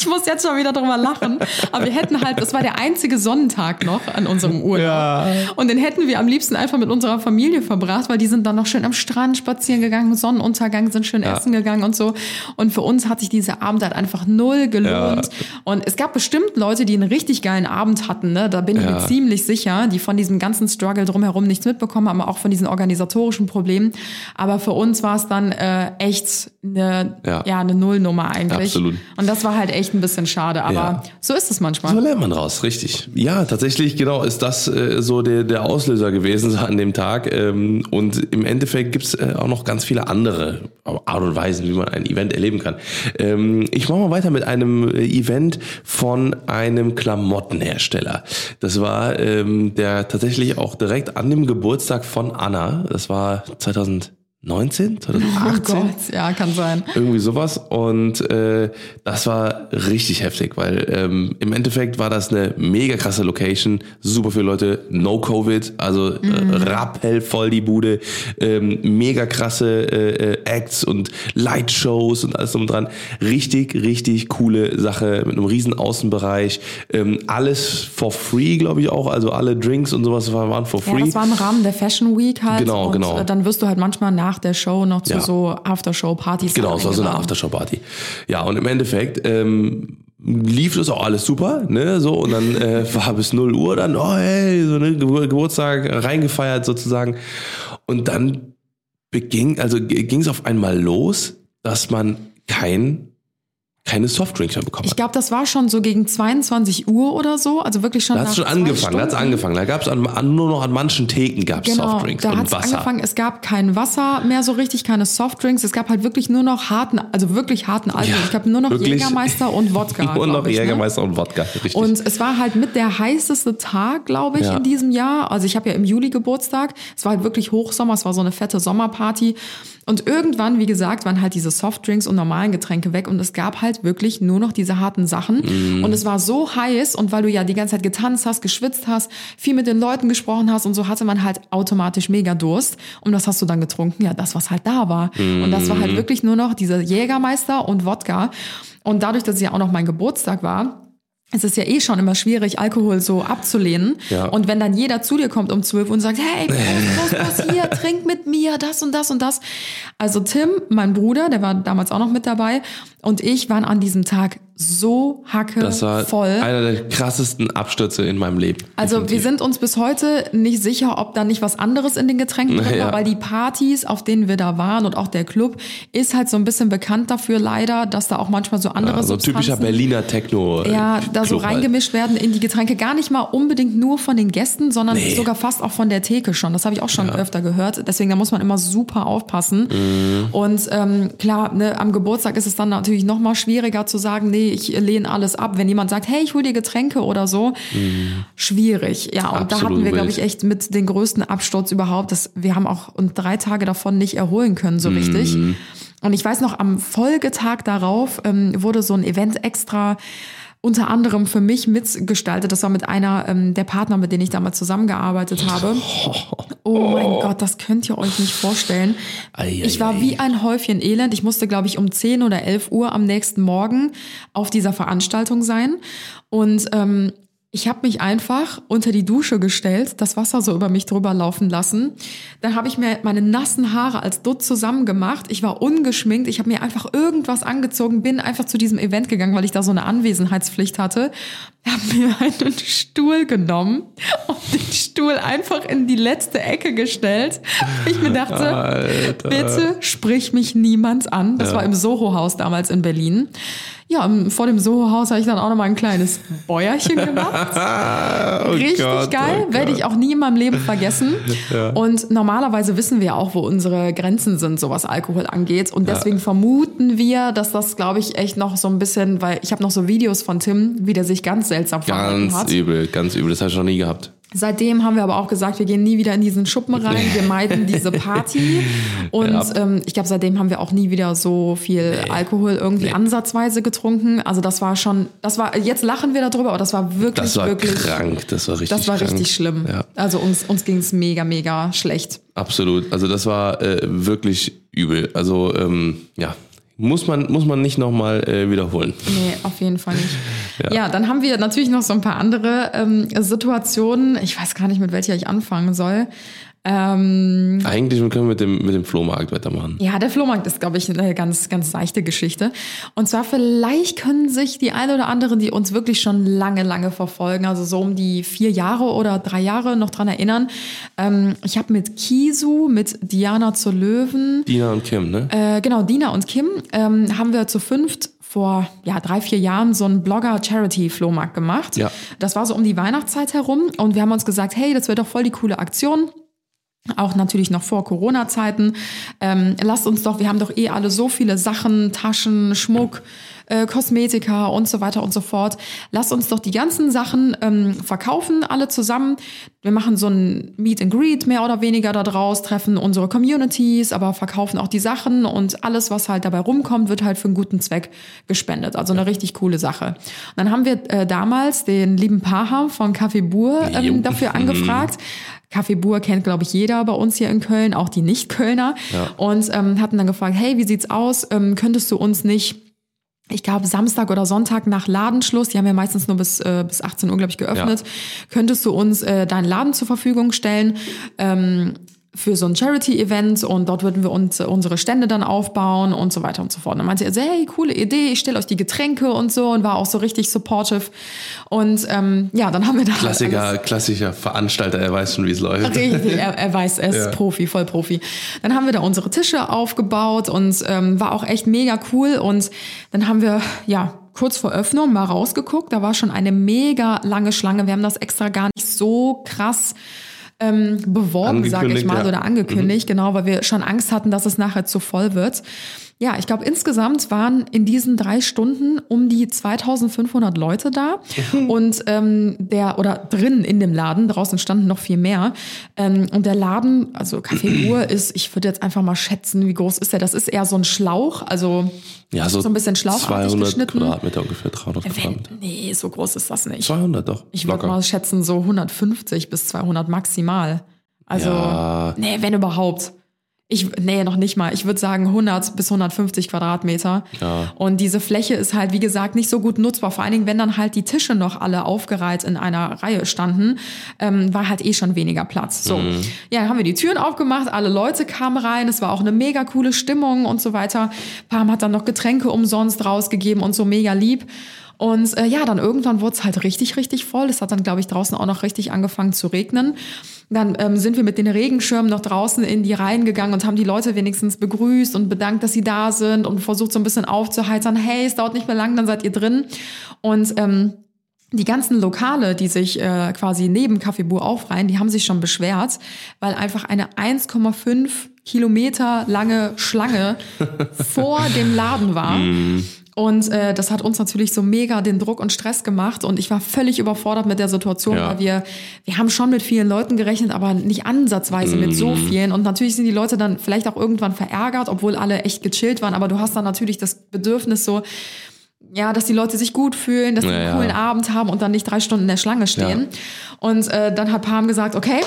ich muss jetzt schon wieder drüber lachen, aber wir hätten halt, das war der einzige Sonnentag noch an unserem Urlaub. Ja. Und den hätten wir am liebsten einfach mit unserer Familie verbracht, weil die sind dann noch schön am Strand spazieren gegangen, Sonnenuntergang, sind schön essen gegangen und so. Und für uns hat sich dieser Abend halt einfach null gelohnt. Und es gab bestimmt Leute, die einen richtig geilen Abend hatten, ne? Da bin ich mir Ja. ziemlich sicher, die von diesem ganzen Struggle drumherum nichts mitbekommen haben, aber auch von diesen organisatorischen Problemen. Aber für uns war es dann äh, echt eine, ja. Ja. eine Nullnummer eigentlich. Absolut. Und das war halt echt echt ein bisschen schade, aber ja. so ist es manchmal. So lernt man raus, richtig. Ja, tatsächlich, genau, ist das äh, so der, der Auslöser gewesen an dem Tag. Ähm, und im Endeffekt gibt's äh, auch noch ganz viele andere Art und Weisen, wie man ein Event erleben kann. Ähm, ich mache mal weiter mit einem äh, Event von einem Klamottenhersteller. Das war ähm, der tatsächlich auch direkt an dem Geburtstag von Anna. Das war 2000. 19, 2018. Oh Gott, ja, kann sein. Irgendwie sowas. Und äh, das war richtig heftig, weil ähm, im Endeffekt war das eine mega krasse Location, super viele Leute, no Covid, also äh, mhm. äh, rappelvoll die Bude, ähm, mega krasse äh, äh, Acts und Lightshows und alles drum und dran. Richtig, richtig coole Sache mit einem riesen Außenbereich. Ähm, alles for free, glaube ich auch. Also alle Drinks und sowas waren for free. Ja, das war im Rahmen der Fashion Week halt. Genau, und genau. Äh, dann wirst du halt manchmal nach der Show noch zu Ja. so Aftershow-Partys Genau, es war so eine. Aftershow-Party. Ja, und im Endeffekt ähm, lief das auch alles super, ne, so, und dann äh, war bis 0 Uhr dann, oh hey, so ne, Gebur Geburtstag reingefeiert sozusagen. Und dann beging, also ging es auf einmal los, dass man kein, keine Softdrinks mehr bekommen Ich hat. glaube, das war schon so gegen 22 Uhr oder so. Also wirklich schon Da hat schon zwei angefangen, da hat's Stunden. angefangen. Da gab es an, an, nur noch an manchen Theken gab's Genau, Softdrinks da und hat es Wasser. angefangen. Es gab kein Wasser mehr so richtig, keine Softdrinks. Es gab halt wirklich nur noch harten, also wirklich harten Alkohol. Ja, ich glaube nur noch. Jägermeister und Wodka. glaub noch ich, ne? Jägermeister und Wodka, richtig. Und es war halt mit der heißeste Tag, glaube ich, Ja. in diesem Jahr. Also ich habe ja im Juli Geburtstag. Es war halt wirklich Hochsommer, es war so eine fette Sommerparty. Und irgendwann, wie gesagt, waren halt diese Softdrinks und normalen Getränke weg und es gab halt wirklich nur noch diese harten Sachen. Mhm. Und es war so heiß und weil du ja die ganze Zeit getanzt hast, geschwitzt hast, viel mit den Leuten gesprochen hast und so hatte man halt automatisch mega Durst. Und das hast du dann getrunken? Ja, das, was halt da war. Und das war Mhm. halt wirklich nur noch dieser Jägermeister und Wodka. Und dadurch, dass es ja auch noch mein Geburtstag war, es ist ja eh schon immer schwierig, Alkohol so abzulehnen. Ja. Und wenn dann jeder zu dir kommt um 12 Uhr und sagt, hey, Prost, Prost, hier, trink mit mir, das und das und das. Also Tim, mein Bruder, der war damals auch noch mit dabei, und ich waren an diesem Tag so hacke das war voll. einer der krassesten Abstürze in meinem Leben. Also wir Definitiv. sind uns bis heute nicht sicher, ob da nicht was anderes in den Getränken drin war, Ja. weil die Partys, auf denen wir da waren und auch der Club, ist halt so ein bisschen bekannt dafür leider, dass da auch manchmal so andere Ja, so typischer Berliner Techno. äh, ja, da so halt. reingemischt werden in die Getränke. Gar nicht mal unbedingt nur von den Gästen, sondern Nee. sogar fast auch von der Theke schon. Das habe ich auch schon öfter gehört. Deswegen, da muss man immer super aufpassen. Mhm. Und ähm, klar, ne, am Geburtstag ist es dann natürlich noch mal schwieriger zu sagen, nee, ich lehne alles ab. Wenn jemand sagt, hey, ich hol dir Getränke oder so, schwierig. Ja, und da Mhm. Absolut hatten wir, glaube ich, echt mit den größten Absturz überhaupt. Das, wir haben auch uns drei Tage davon nicht erholen können, so richtig. Mhm. Und ich weiß noch, am Folgetag darauf ähm, wurde so ein Event extra unter anderem für mich mitgestaltet. Das war mit einer ähm, der Partner, mit denen ich damals zusammengearbeitet habe. Oh mein Gott, das könnt ihr euch nicht vorstellen. Ich war wie ein Häufchen Elend. Ich musste, glaube ich, um 10 oder 11 Uhr am nächsten Morgen auf dieser Veranstaltung sein. Und ähm, ich habe mich einfach unter die Dusche gestellt, das Wasser so über mich drüber laufen lassen. Dann habe ich mir meine nassen Haare als Dutt zusammengemacht. Ich war ungeschminkt. Ich habe mir einfach irgendwas angezogen, bin einfach zu diesem Event gegangen, weil ich da so eine Anwesenheitspflicht hatte. Habe mir einen Stuhl genommen und den Stuhl einfach in die letzte Ecke gestellt. Ich mir dachte, Alter. bitte sprich mich niemand an. Das war im Soho-Haus damals in Berlin. Ja, vor dem Soho-Haus habe ich dann auch noch mal ein kleines Bäuerchen gemacht. Oh Richtig Gott, geil, oh werde ich auch nie in meinem Leben vergessen. Und normalerweise wissen wir auch, wo unsere Grenzen sind, so was Alkohol angeht. Und deswegen vermuten wir, dass das, glaube ich, echt noch so ein bisschen, weil ich habe noch so Videos von Tim, wie der sich ganz seltsam verhalten Ganz hat. übel, ganz übel. Das habe ich noch nie gehabt. Seitdem haben wir aber auch gesagt, wir gehen nie wieder in diesen Schuppen rein, wir meiden diese Party. Und Ja. ähm, ich glaube, seitdem haben wir auch nie wieder so viel Alkohol irgendwie Nee. ansatzweise getrunken. Also das war schon, das war, jetzt lachen wir darüber, aber das war wirklich, Das war wirklich, krank. Das war richtig das war krank. richtig schlimm. Ja, Also uns, uns ging es mega, mega schlecht. absolut. Also das war äh, wirklich übel. Also ähm, ja, muss man, muss man nicht nochmal äh, wiederholen. Nee, auf jeden Fall nicht. Ja. dann haben wir natürlich noch so ein paar andere ähm, Situationen. Ich weiß gar nicht, mit welcher ich anfangen soll. Ähm, Eigentlich können wir mit dem, mit dem Flohmarkt weitermachen. Ja, der Flohmarkt ist, glaube ich, eine ganz, ganz seichte Geschichte. Und zwar vielleicht können sich die ein oder anderen, die uns wirklich schon lange, lange verfolgen, also so um die vier Jahre oder drei Jahre noch dran erinnern. Ähm, ich habe mit Kisu, mit Diana zur Löwen, Dina und Kim, ne? äh, genau, Dina und Kim, ähm, haben wir zu fünft vor ja, drei, vier Jahren so einen Blogger-Charity-Flohmarkt gemacht. Ja. Das war so um die Weihnachtszeit herum und wir haben uns gesagt, hey, das wäre doch voll die coole Aktion. Auch natürlich noch vor Corona-Zeiten. Ähm, lasst uns doch, wir haben doch eh alle so viele Sachen, Taschen, Schmuck, äh, Kosmetika und so weiter und so fort. Lasst uns doch die ganzen Sachen ähm, verkaufen, alle zusammen. Wir machen so ein Meet and Greet mehr oder weniger da draus, treffen unsere Communities, aber verkaufen auch die Sachen und alles, was halt dabei rumkommt, wird halt für einen guten Zweck gespendet. Also eine richtig coole Sache. Und dann haben wir äh, damals den lieben Paham von Café Bur ähm, dafür angefragt. Café Bur kennt, glaube ich, jeder bei uns hier in Köln, auch die Nicht-Kölner. Und ähm, hatten dann gefragt, hey, wie sieht's aus? Ähm, könntest du uns nicht ich glaube, Samstag oder Sonntag nach Ladenschluss, die haben ja meistens nur bis, äh, bis 18 Uhr, glaube ich, geöffnet, könntest du uns äh, deinen Laden zur Verfügung stellen ähm, für so ein Charity-Event und dort würden wir uns äh, unsere Stände dann aufbauen und so weiter und so fort. Und dann meinte er so, hey, coole Idee, ich stelle euch die Getränke und so und war auch so richtig supportive. Und ähm, ja, dann haben wir da Klassiker, klassischer Veranstalter, er weiß schon, wie es läuft. Richtig, er, er weiß, ist Ja. Profi, voll Profi. Dann haben wir da unsere Tische aufgebaut und ähm, war auch echt mega cool. Und dann haben wir, ja, kurz vor Öffnung mal rausgeguckt. Da war schon eine mega lange Schlange. Wir haben das extra gar nicht so krass ähm, beworben, sage ich mal, ja. oder angekündigt, genau, weil wir schon Angst hatten, dass es nachher zu voll wird. Ja, ich glaube, insgesamt waren in diesen drei Stunden um die 2500 Leute da und ähm, der, oder drin in dem Laden, draußen standen noch viel mehr. Ähm, und der Laden, also Café Uhr ist, ich würde jetzt einfach mal schätzen, wie groß ist der? Das ist eher so ein Schlauch, also Ja, so, so ein bisschen schlauchartig 200 geschnitten. Quadratmeter ungefähr, 300 Wenn, Quadratmeter. nee, so groß ist das nicht. 200 doch. Ich würde mal schätzen, so 150 bis 200 maximal. Also, Ja. nee, wenn überhaupt. Ich, nee, noch nicht mal. Ich würde sagen 100 bis 150 Quadratmeter. Ja. Und diese Fläche ist halt, wie gesagt, nicht so gut nutzbar. Vor allen Dingen, wenn dann halt die Tische noch alle aufgereiht in einer Reihe standen, ähm, war halt eh schon weniger Platz. So. Ja, dann haben wir die Türen aufgemacht, alle Leute kamen rein, es war auch eine mega coole Stimmung und so weiter. Pam hat dann noch Getränke umsonst rausgegeben und so mega lieb. Und äh, ja, dann irgendwann wurde es halt richtig, richtig voll. Es hat dann, glaube ich, draußen auch noch richtig angefangen zu regnen. Dann ähm, sind wir mit den Regenschirmen noch draußen in die Reihen gegangen und haben die Leute wenigstens begrüßt und bedankt, dass sie da sind und versucht so ein bisschen aufzuheitern. Hey, es dauert nicht mehr lang, dann seid ihr drin. Und ähm, die ganzen Lokale, die sich äh, quasi neben Café Bur aufreihen, die haben sich schon beschwert, weil einfach eine 1,5 Kilometer lange Schlange vor dem Laden war. Und äh, das hat uns natürlich so mega den Druck und Stress gemacht und ich war völlig überfordert mit der Situation, Ja. weil wir wir haben schon mit vielen Leuten gerechnet, aber nicht ansatzweise mit so vielen und natürlich sind die Leute dann vielleicht auch irgendwann verärgert, obwohl alle echt gechillt waren, aber du hast dann natürlich das Bedürfnis so ja, dass die Leute sich gut fühlen, dass sie Ja, einen ja. coolen Abend haben und dann nicht drei Stunden in der Schlange stehen. Und äh, dann hat Pam gesagt, okay,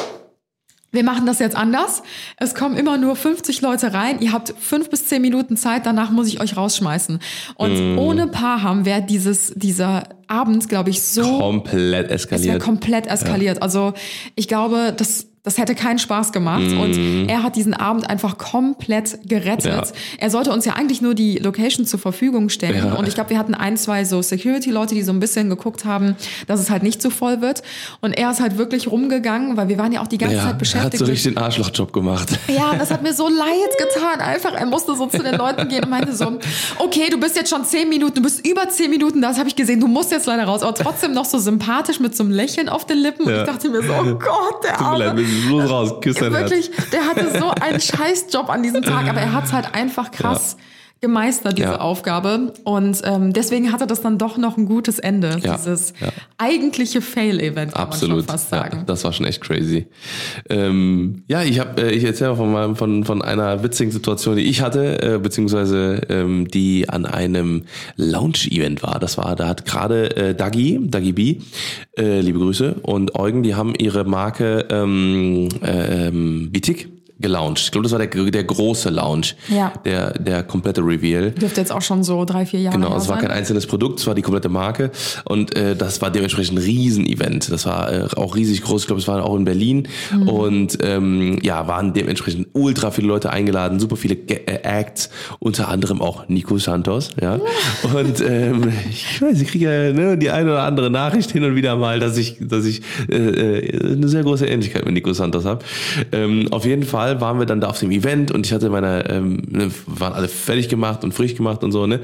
wir machen das jetzt anders. Es kommen immer nur 50 Leute rein. Ihr habt fünf bis zehn Minuten Zeit. Danach muss ich euch rausschmeißen. Und Mm. ohne Paham wäre dieses, dieser Abend, glaube ich, so Komplett es wäre eskaliert. komplett eskaliert. Also ich glaube, das, Das hätte keinen Spaß gemacht. Und er hat diesen Abend einfach komplett gerettet. Ja. Er sollte uns ja eigentlich nur die Location zur Verfügung stellen. Ja. Und ich glaube, wir hatten ein, zwei so Security-Leute, die so ein bisschen geguckt haben, dass es halt nicht zu voll wird. Und er ist halt wirklich rumgegangen, weil wir waren ja auch die ganze Ja, Zeit er hat beschäftigt. so richtig den Arschlochjob gemacht. ja, das hat mir so leid getan. Einfach, er musste so zu den Leuten gehen und meinte so, okay, du bist jetzt schon zehn Minuten, du bist über zehn Minuten, das habe ich gesehen, du musst jetzt leider raus. Aber trotzdem noch so sympathisch mit so einem Lächeln auf den Lippen. Und ich dachte mir so, oh Gott, der Arme. Los raus, küss dein Herz. Wirklich, der hatte so einen Scheißjob an diesem Tag, aber er hat es halt einfach krass gemeistert, diese Ja. Aufgabe. Und ähm, deswegen hatte das dann doch noch ein gutes Ende, Ja. dieses Ja. eigentliche Fail-Event, kann man Absolut. schon fast sagen. das war schon echt crazy. Ähm, ja, ich habe, äh, ich erzähle von meinem, von, von einer witzigen Situation, die ich hatte, äh, beziehungsweise ähm, die an einem Lounge-Event war. Das war, da hat gerade äh, Dagi, Dagi B, äh, liebe Grüße, und Eugen, die haben ihre Marke ähm, äh, ähm, Bitik gelauncht. Ich glaube, das war der, der große Lounge. Ja. Der, der komplette Reveal. Dürfte jetzt auch schon so drei, vier Jahre Genau, her es war sein. kein einzelnes Produkt, es war die komplette Marke und äh, das war dementsprechend ein Riesenevent. Das war äh, auch riesig groß, ich glaube, es war auch in Berlin Mhm. und ähm, ja, waren dementsprechend ultra viele Leute eingeladen, super viele Ge äh, Acts, unter anderem auch Nico Santos, ja. Und ähm, ich weiß, ich kriege ja ne, die eine oder andere Nachricht hin und wieder mal, dass ich, dass ich äh, äh, eine sehr große Ähnlichkeit mit Nico Santos habe. Ähm, auf jeden Fall waren wir dann da auf dem Event und ich hatte meine, ähm, ne, waren alle fertig gemacht und frisch gemacht und so, ne?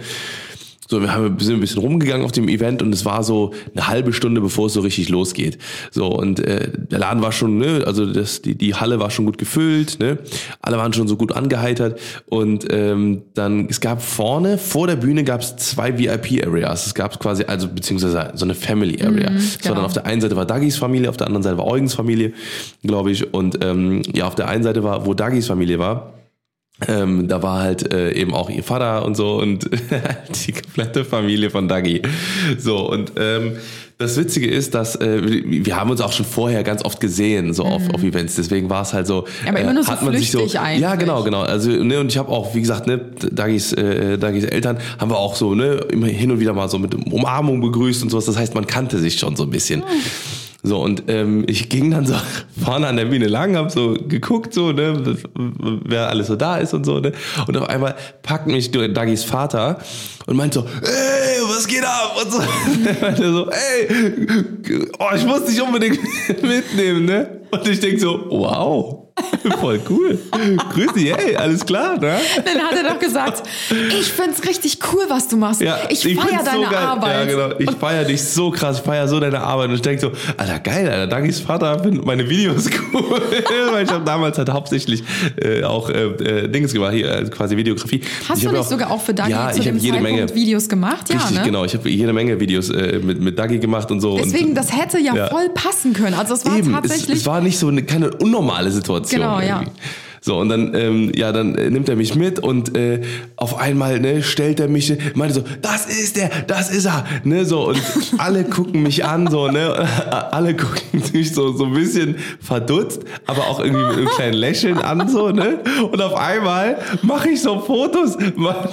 So, wir haben, sind ein bisschen rumgegangen auf dem Event und es war so eine halbe Stunde, bevor es so richtig losgeht. So, und äh, der Laden war schon, ne, also das, die, die Halle war schon gut gefüllt, ne? Alle waren schon so gut angeheitert. Und ähm, dann, es gab vorne, vor der Bühne gab es zwei VIP-Areas. Es gab quasi, also beziehungsweise so eine Family-Area. Es war genau. dann auf der einen Seite war Dagis Familie, auf der anderen Seite war Eugens Familie, glaube ich. Und ähm, ja, auf der einen Seite war, wo Dagis Familie war, ähm, da war halt äh, eben auch ihr Vater und so und die komplette Familie von Dagi. So, und ähm, das Witzige ist, dass äh, wir haben uns auch schon vorher ganz oft gesehen, so auf, auf Events. Deswegen war es halt so. Mhm. Aber immer nur so hat man sich flüchtig eigentlich. Ja, genau, genau. Also, ne, und ich habe auch, wie gesagt, ne, Dagis, äh, Dagis Eltern haben wir auch so, ne, immer hin und wieder mal so mit Umarmung begrüßt und sowas. Das heißt, man kannte sich schon so ein bisschen. So, und ähm, ich ging dann so vorne an der Bühne lang, hab so geguckt, so, ne, wer alles so da ist und so, ne. Und auf einmal packt mich Dagis Vater und meint so, ey, was geht ab? Und so. Er meinte so, ey, oh, ich muss dich unbedingt mitnehmen, ne? Und ich denk so, wow. Voll cool. Grüß dich, hey, alles klar, ne? Dann hat er doch gesagt, ich find's richtig cool, was du machst. Ja, ich find's feier deine so. Arbeit. Ja, genau. Ich feier dich so krass, ich feier so deine Arbeit. Und ich denke so, Alter, geil, Alter, Dagis Vater findet meine Videos cool. Weil ich habe damals halt hauptsächlich äh, auch äh, äh, Dings gemacht, hier, äh, quasi Videografie. Hast ich du nicht auch, sogar auch für Dagi ja, zu ich dem jede Zeitpunkt Menge, Videos gemacht? Richtig, ja, ne? genau. Ich habe jede Menge Videos äh, mit, mit Dagi gemacht und so. Deswegen, und, das hätte ja, Ja. voll passen können. Also es war Eben, es, tatsächlich. es war nicht so eine keine unnormale Situation. Genau, ja. So, und dann, ähm, ja, dann äh, nimmt er mich mit und äh, auf einmal ne, stellt er mich, meinte so, das ist der, das ist er, ne, so, und alle gucken mich an, so, ne, alle gucken mich so, so ein bisschen verdutzt, aber auch irgendwie mit einem kleinen Lächeln an, so, ne, und auf einmal mache ich so Fotos,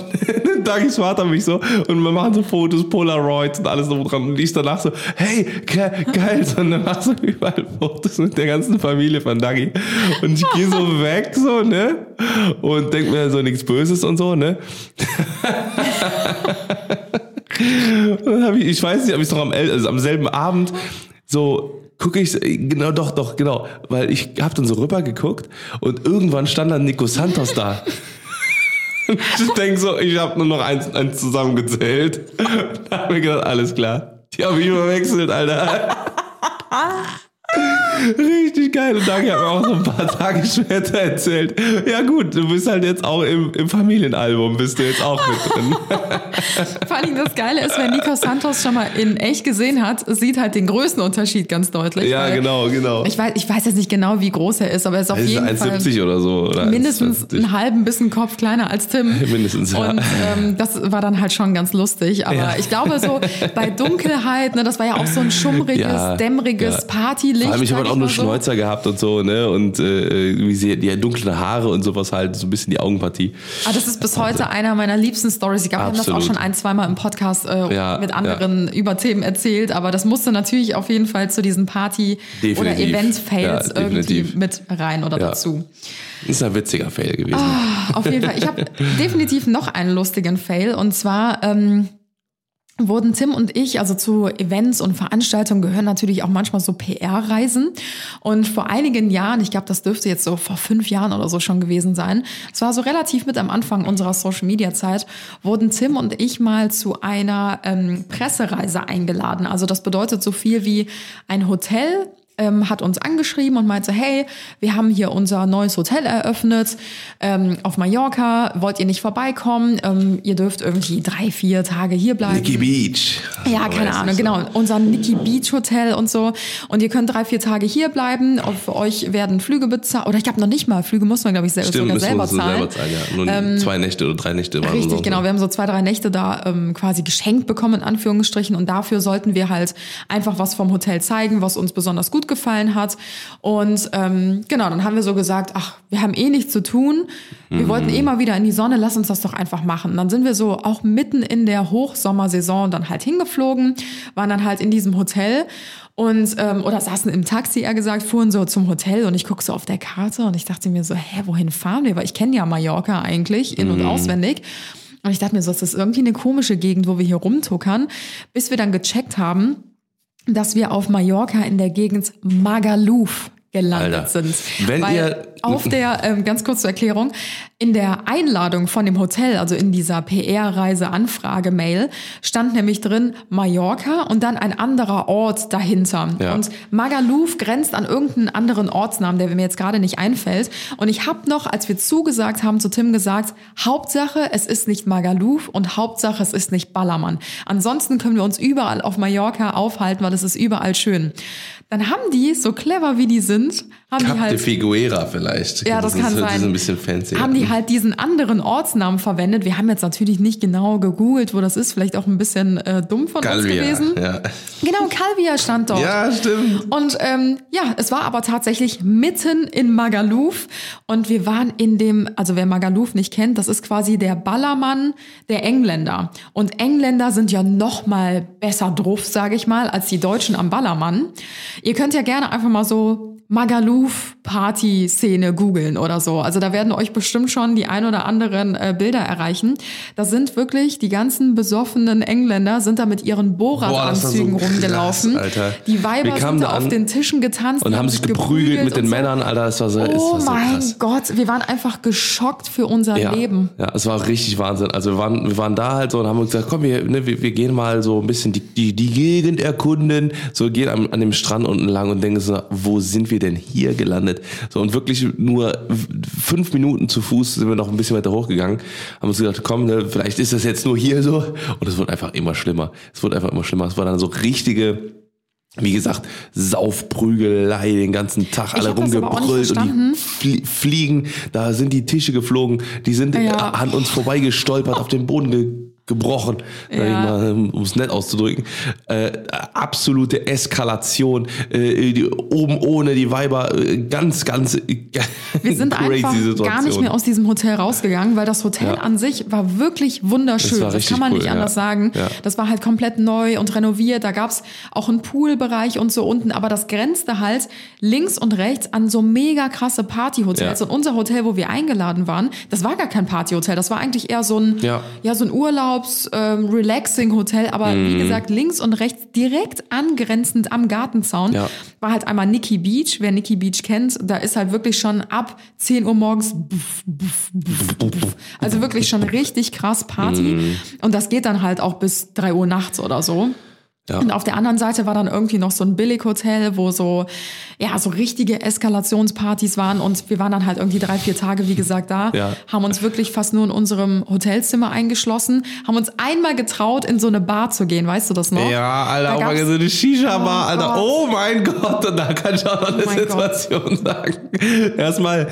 Dagis Vater mich so, und wir machen so Fotos, Polaroids und alles so dran, und ich danach so, hey, ge geil, dann mach so überall Fotos mit der ganzen Familie von Dagi, und ich gehe so weg, so, ne? Und denk mir so nichts Böses und so, ne? dann ich, ich weiß nicht, ob ich noch am, also am selben Abend so gucke ich, genau, doch, doch, genau, weil ich hab dann so rüber geguckt und irgendwann stand dann Nico Santos da. Ich denk so, ich habe nur noch eins, eins zusammengezählt. Da hab ich gedacht, alles klar. Die haben mich überwechselt, Alter. Richtig geil. Und Dagi hat mir auch so ein paar Tage später erzählt. Ja gut, du bist halt jetzt auch im, im Familienalbum, bist du jetzt auch mit drin. Vor allem das Geile ist, wer Nico Santos schon mal in echt gesehen hat, sieht halt den Größenunterschied ganz deutlich. Ja, genau, genau. Ich weiß, ich weiß jetzt nicht genau, wie groß er ist, aber er ist auf ist jeden Fall 1,70 oder so. Oder mindestens 1,70. einen halben bisschen Kopf kleiner als Tim. Mindestens, ja. Und ähm, das war dann halt schon ganz lustig. Aber Ja. ich glaube, so bei Dunkelheit, ne, das war ja auch so ein schummriges, Ja, dämmeriges ja. Partylicht. Vor allem, ich habe hat auch ich nur so. Schnäuzer gehabt und so, ne? Und äh, wie sie, die dunkle Haare und sowas halt, so ein bisschen die Augenpartie. Ah, das ist bis heute einer meiner liebsten Stories. Ich glaube, wir haben das auch schon ein, zweimal im Podcast äh, Ja, mit anderen über Themen erzählt, aber das musste natürlich auf jeden Fall zu diesen Party- oder Definitiv. Event-Fails Ja, irgendwie mit rein oder Ja. dazu. Ist ein witziger Fail gewesen. Auf jeden Fall. Ich habe definitiv noch einen lustigen Fail und zwar ähm, wurden Tim und ich, also zu Events und Veranstaltungen gehören natürlich auch manchmal so PR-Reisen. Und vor einigen Jahren, ich glaube, das dürfte jetzt so vor fünf Jahren oder so schon gewesen sein, es war so relativ mit am Anfang unserer Social-Media-Zeit, wurden Tim und ich mal zu einer ähm, Pressereise eingeladen. Also das bedeutet so viel wie ein Hotel ähm, hat uns angeschrieben und meinte, hey, wir haben hier unser neues Hotel eröffnet ähm, auf Mallorca, wollt ihr nicht vorbeikommen? Ähm, ihr dürft irgendwie drei, vier Tage hier bleiben. Nikki Beach. Ja, keine Weiß Ahnung, ich so. genau. Unser Nikki Beach Hotel und so. Und ihr könnt drei, vier Tage hier bleiben. Für euch werden Flüge bezahlt. Oder ich glaube noch nicht mal. Flüge muss man, glaube ich, Stimmt, sogar selber zahlen. selber zahlen, ja. Nur zwei Nächte oder drei Nächte waren Richtig, genau. Wir haben so zwei, drei Nächte da ähm, quasi geschenkt bekommen, in Anführungsstrichen. Und dafür sollten wir halt einfach was vom Hotel zeigen, was uns besonders gut gefallen hat. Und ähm, genau, dann haben wir so gesagt, ach, wir haben eh nichts zu tun. Wir wollten eh mal wieder in die Sonne, lass uns das doch einfach machen. Und dann sind wir so auch mitten in der Hochsommersaison dann halt hingeflogen, waren dann halt in diesem Hotel und ähm, oder saßen im Taxi, eher gesagt, fuhren so zum Hotel und ich gucke so auf der Karte und ich dachte mir so, hä, wohin fahren wir? Weil ich kenne ja Mallorca eigentlich in- und auswendig. Und ich dachte mir so, das ist irgendwie eine komische Gegend, wo wir hier rumtuckern, bis wir dann gecheckt haben, dass wir auf Mallorca in der Gegend Magaluf gelandet Alter, sind. wenn Weil ihr- auf der, ähm, ganz kurz zur Erklärung, in der Einladung von dem Hotel, also in dieser PR-Reise-Anfrage-Mail, stand nämlich drin Mallorca und dann ein anderer Ort dahinter. Ja. Und Magaluf grenzt an irgendeinen anderen Ortsnamen, der mir jetzt gerade nicht einfällt. Und ich habe noch, als wir zugesagt haben, zu Tim gesagt, Hauptsache, es ist nicht Magaluf und Hauptsache, es ist nicht Ballermann. Ansonsten können wir uns überall auf Mallorca aufhalten, weil es ist überall schön. Dann haben die, so clever wie die sind, haben Cap die de halt Figuera vielleicht. ja, das ist, kann das sein. ist ein bisschen fancy. Haben die halt diesen anderen Ortsnamen verwendet. Wir haben jetzt natürlich nicht genau gegoogelt, wo das ist. Vielleicht auch ein bisschen äh, dumm von uns Calvia, gewesen. Ja. Genau, Calvia stand dort. ja, stimmt. Und ähm, ja, es war aber tatsächlich mitten in Magaluf und wir waren in dem, also wer Magaluf nicht kennt, das ist quasi der Ballermann der Engländer. Und Engländer sind ja noch mal besser drauf, sage ich mal, als die Deutschen am Ballermann. Ihr könnt ja gerne einfach mal so Magaluf Party Szene googeln oder so. Also da werden euch bestimmt schon die ein oder anderen äh, Bilder erreichen. Da sind wirklich die ganzen besoffenen Engländer sind da mit ihren war so Borat-Anzügen krass, rumgelaufen. Alter. Die Weiber sind da auf den Tischen getanzt Und haben sich geprügelt mit den so. Männern, Alter. Das war so, es Oh war so mein krass. Gott, wir waren einfach geschockt für unser Ja, Leben. ja, es war richtig Wahnsinn. Also wir waren, wir waren da halt so und haben uns gesagt, komm, wir, ne, wir, wir gehen mal so ein bisschen die, die, die Gegend erkunden. So gehen an, an dem Strand unten lang und denken so, wo sind wir denn hier gelandet? So und wirklich nur fünf Minuten zu Fuß sind wir noch ein bisschen weiter hochgegangen. Haben uns gedacht, komm, ne, vielleicht ist das jetzt nur hier so. Und es wird einfach immer schlimmer. Es wird einfach immer schlimmer. Es war dann so richtige wie gesagt, Saufprügelei den ganzen Tag, alle rumgebrüllt und die flie fliegen, da sind die Tische geflogen, die sind Ja. an uns vorbeigestolpert, auf den Boden ge gebrochen, Ja. um es nett auszudrücken. Äh, absolute Eskalation, äh, die, oben ohne die Weiber, äh, ganz, ganz Wir sind einfach gar nicht mehr aus diesem Hotel rausgegangen, weil das Hotel Ja. an sich war wirklich wunderschön. Das Das, kann man cool, nicht anders ja. sagen. Das war halt komplett neu und renoviert. Da gab's auch einen Poolbereich und so unten, aber das grenzte halt links und rechts an so mega krasse Partyhotels. Und unser Hotel, wo wir eingeladen waren, das war gar kein Partyhotel. Das war eigentlich eher so ein, Ja. ja, so ein Urlaubs, ähm, relaxing Hotel. Aber Mhm. wie gesagt, links und rechts direkt angrenzend am Gartenzaun Ja. war halt einmal Nikki Beach. Wer Nikki Beach kennt, da ist halt wirklich schon ab 10 Uhr morgens, buff, buff, buff, also wirklich schon richtig krass Party. Mhm. Und das geht dann halt auch bis 3 Uhr nachts oder so. Ja. Und auf der anderen Seite war dann irgendwie noch so ein Billighotel, wo so, ja, so richtige Eskalationspartys waren. Und wir waren dann halt irgendwie drei, vier Tage, wie gesagt, da, Ja. haben uns wirklich fast nur in unserem Hotelzimmer eingeschlossen, haben uns einmal getraut, in so eine Bar zu gehen, weißt du das noch? Ja, Alter, Da auch so eine Shisha-Bar, Oh Alter. Gott. Oh mein Gott, und da kann ich auch noch eine Oh Situation sagen. Erstmal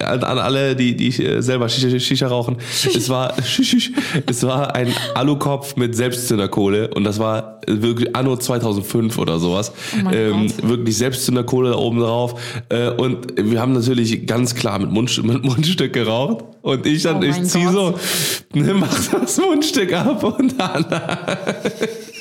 an, an alle, die, die äh, selber Shisha, Shisha rauchen. Es war, es war ein Alukopf mit Selbstzünderkohle und das war wirklich wirklich anno 2005 oder sowas. Oh ähm, wirklich Selbstzünder Kohle da oben drauf. Äh, und wir haben natürlich ganz klar mit, Mund, mit Mundstück geraucht. Und ich dann, Oh ich zieh Gott. so, ne, mach das Mundstück ab und dann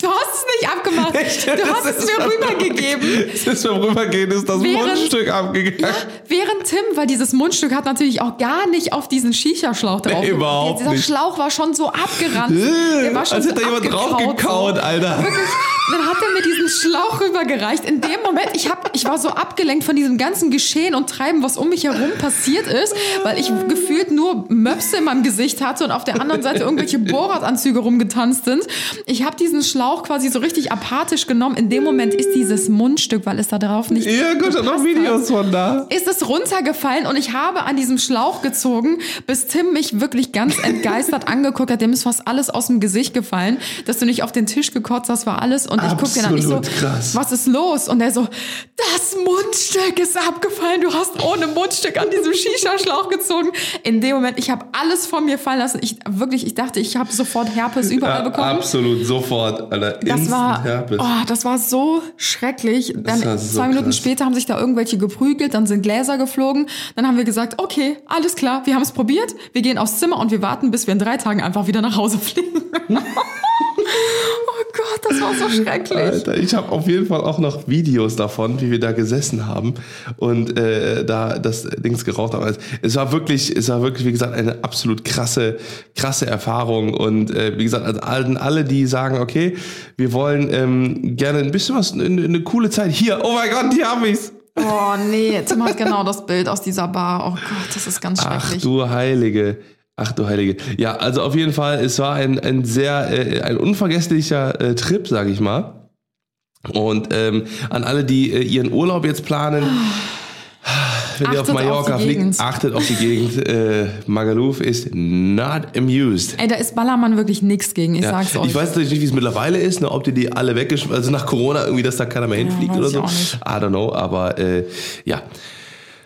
Du hast es nicht abgemacht. Echt? Du Das hast es mir rübergegeben. Es ist beim Rübergehen ist das Während- Mundstück abgegangen. Während Tim, weil dieses Mundstück hat natürlich auch gar nicht auf diesen Shisha-Schlauch drauf. Nee, überhaupt Dieser nicht. Schlauch war schon so abgeranzt. Der war schon Als so hätte da jemand draufgekaut, so. Alter. Wirklich. Dann hat er mir diesen Schlauch rübergereicht. In dem Moment, ich, hab, ich war so abgelenkt von diesem ganzen Geschehen und Treiben, was um mich herum passiert ist, weil ich gefühlt nur Möpse in meinem Gesicht hatte und auf der anderen Seite irgendwelche Bohrradanzüge rumgetanzt sind. Ich habe diesen Schlauch quasi so richtig apathisch genommen. In dem Moment ist dieses Mundstück, weil es da drauf nicht Ja, gut, noch Videos von da. ist es runtergefallen und ich habe an diesem Schlauch gezogen, bis Tim mich wirklich ganz entgeistert angeguckt hat. Dem ist fast alles aus dem Gesicht gefallen, dass du nicht auf den Tisch gekotzt hast, war alles. Und ich guck den an, ich so, krass. was ist los? Und er so, das Mundstück ist abgefallen. Du hast ohne Mundstück an diesem Shisha-Schlauch gezogen. In dem Moment, ich habe alles von mir fallen lassen. Ich wirklich, ich dachte, ich habe sofort Herpes überall bekommen. absolut, sofort, Alter. Das Instant war, Herpes. oh, das war so schrecklich. Dann so zwei Minuten krass. später haben sich da irgendwelche geprügelt, dann sind Gläser geflogen. Dann haben wir gesagt, okay, alles klar, wir haben es probiert. Wir gehen aufs Zimmer und wir warten, bis wir in drei Tagen einfach wieder nach Hause fliegen. oh Gott, das war so schrecklich. Alter, ich habe auf jeden Fall auch noch Videos davon, wie wir da gesessen haben und äh, da das Dings geraucht haben. Also, es war wirklich, es war wirklich, wie gesagt, eine absolut krasse, krasse Erfahrung. Und äh, wie gesagt, also allen, alle, die sagen, okay, wir wollen ähm, gerne ein bisschen was, eine, eine coole Zeit. Hier, oh mein Gott, hier hab ich's. Oh nee, Tim hat genau das Bild aus dieser Bar. Oh Gott, das ist ganz Ach schrecklich. du Heilige. Ach du Heilige. Ja, also auf jeden Fall, es war ein, ein sehr, äh, ein unvergesslicher äh, Trip, sag ich mal. Und ähm, an alle, die äh, ihren Urlaub jetzt planen, wenn ihr auf Achtet auf Mallorca fliegt, Gegend. achtet auf die Gegend. Äh, Magaluf ist not amused. Ey, da ist Ballermann wirklich nix gegen, ich Ja, sag's euch. ich weiß natürlich nicht, wie es mittlerweile ist, ne, ob die die alle weggeschmissen, also nach Corona irgendwie, dass da keiner mehr hinfliegt oder so. I don't know, aber äh, ja.